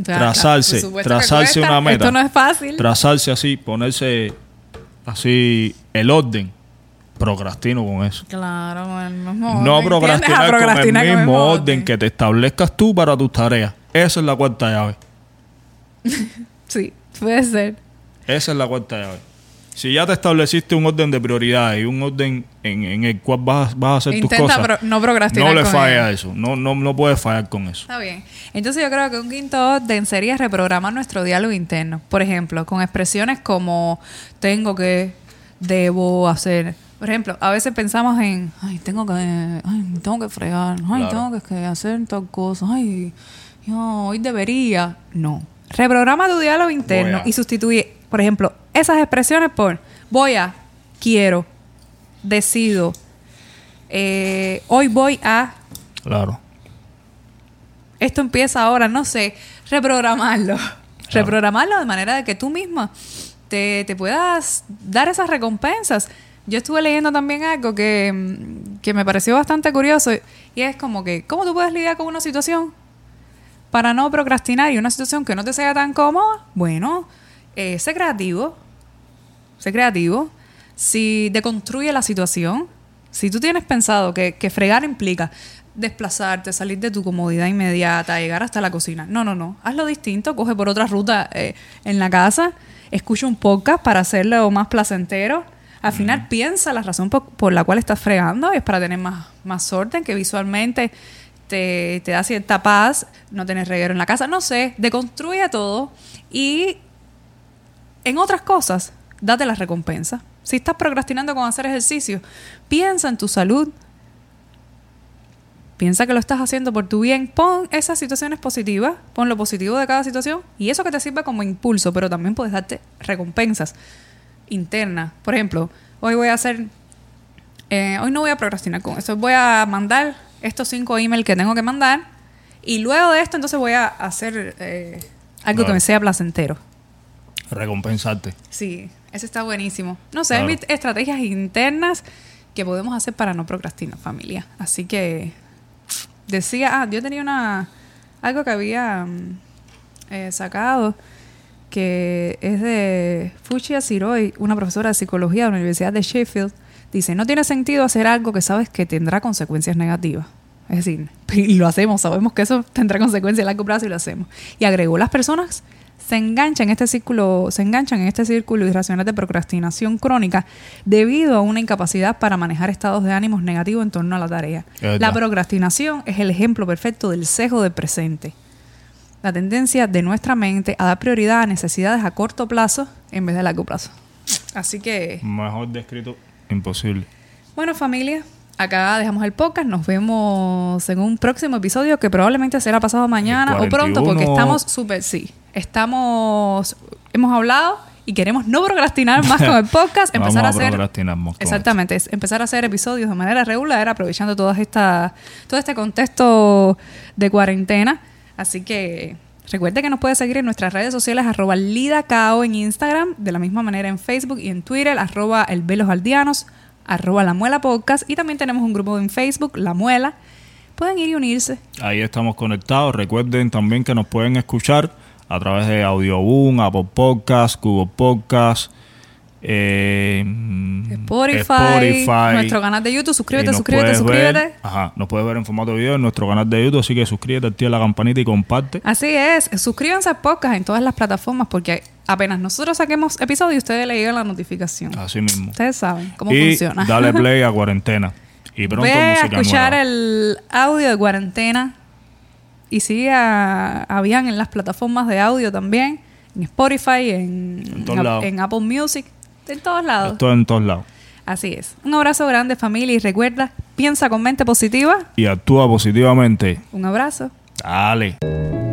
Trazarse- trazarse una meta. Esto no es fácil. Trazarse así, ponerse así el orden. Procrastino con eso. claro, el mismo No orden. Procrastinar, con el con mismo orden que te establezcas tú para tus tareas. Esa es la cuarta llave. *laughs* Sí, puede ser. Esa es la cuarta llave. Si ya te estableciste un orden de prioridades y un orden en, en el cual vas, vas a hacer tus Intenta cosas, pro- no procrastinar no le falla él. eso. No, no, no puedes fallar con eso. Está bien. Entonces yo creo que un quinto orden sería reprogramar nuestro diálogo interno. Por ejemplo, con expresiones como tengo que, debo hacer. Por ejemplo, a veces pensamos en, ay, tengo que, ay, tengo que fregar, ay, Claro. tengo que, hacer tal cosa, ay, yo hoy debería. No. Reprograma tu diálogo interno a. y sustituye, por ejemplo, esas expresiones por voy a, quiero, decido, eh, hoy voy a, Claro. esto empieza ahora, no sé, reprogramarlo. Reprogramarlo de manera de que tú misma te, te puedas dar esas recompensas. Yo estuve leyendo también algo que, mm, que me pareció bastante curioso y es como que, ¿cómo tú puedes lidiar con una situación para no procrastinar y una situación que no te sea tan cómoda? Bueno, eh, sé creativo, sé creativo. Si deconstruye la situación, si tú tienes pensado que, que fregar implica desplazarte, salir de tu comodidad inmediata, llegar hasta la cocina. No, no, no. Hazlo distinto, coge por otra ruta eh, en la casa, escucha un podcast para hacerlo más placentero. Al final piensa la razón por, por la cual estás fregando, es para tener más, más orden, que visualmente te, te da cierta paz, no tener reguero en la casa, no sé, deconstruye todo y en otras cosas, date las recompensas. Si estás procrastinando con hacer ejercicio, piensa en tu salud. Piensa que lo estás haciendo por tu bien. Pon esas situaciones positivas, pon lo positivo de cada situación y eso que te sirve como impulso, pero también puedes darte recompensas internas. Por ejemplo, hoy voy a hacer, eh, hoy no voy a procrastinar con esto, voy a mandar estos cinco emails que tengo que mandar y luego de esto entonces voy a hacer eh, algo que me sea placentero. Recompensarte. Sí, eso está buenísimo. No sé, Claro. hay estrategias internas que podemos hacer para no procrastinar, familia. Así que decía, ah, yo tenía una algo que había mm, eh, sacado que es de Fuchsia Siroi, una profesora de psicología de la Universidad de Sheffield. Dice, no tiene sentido hacer algo que sabes que tendrá consecuencias negativas. Es decir, y *laughs* lo hacemos, sabemos que eso tendrá consecuencias a largo plazo y lo hacemos. Y agregó, las personas se enganchan en este círculo, se enganchan en este círculo irracional de procrastinación crónica debido a una incapacidad para manejar estados de ánimos negativos en torno a la tarea. La procrastinación es el ejemplo perfecto del sesgo del presente. La tendencia de nuestra mente a dar prioridad a necesidades a corto plazo en vez de a largo plazo. Así que, Mejor descrito, imposible. bueno familia, acá dejamos el podcast. Nos vemos en un próximo episodio que probablemente será pasado mañana o pronto porque 41. estamos súper, sí, estamos, hemos hablado y queremos no procrastinar más con el *laughs* podcast, empezar Vamos a hacer... más con Exactamente, es empezar a hacer episodios de manera regular, aprovechando todas esta, todo este contexto de cuarentena. Así que recuerde que nos puede seguir en nuestras redes sociales, arroba lidacao en Instagram, de la misma manera en Facebook y en Twitter, arroba el arroba la Muela Podcast, y también tenemos un grupo en Facebook, La Muela. Pueden ir y unirse. esto. Ahí estamos conectados. Recuerden también que nos pueden escuchar a través de Audioboom, Apple Podcast, Google Podcast, eh, Spotify, nuestro canal de YouTube, suscríbete, Y suscríbete, ver- suscríbete. ajá, nos puedes ver en formato de video en nuestro canal de YouTube, así que suscríbete, activa la campanita y comparte. Así es, suscríbanse al podcast en todas las plataformas porque apenas nosotros saquemos episodio, ustedes le llega la notificación. Así mismo. Ustedes saben cómo y funciona. dale *laughs* play a cuarentena. Y pronto Ve a música escuchar nueva. el audio de cuarentena y sigue a, Bian en las plataformas de audio también. en Spotify, en, En Apple Music, en todos lados. En todos lados. Así es. Un abrazo grande familia y recuerda, piensa con mente positiva. Y actúa positivamente. Un abrazo. Dale.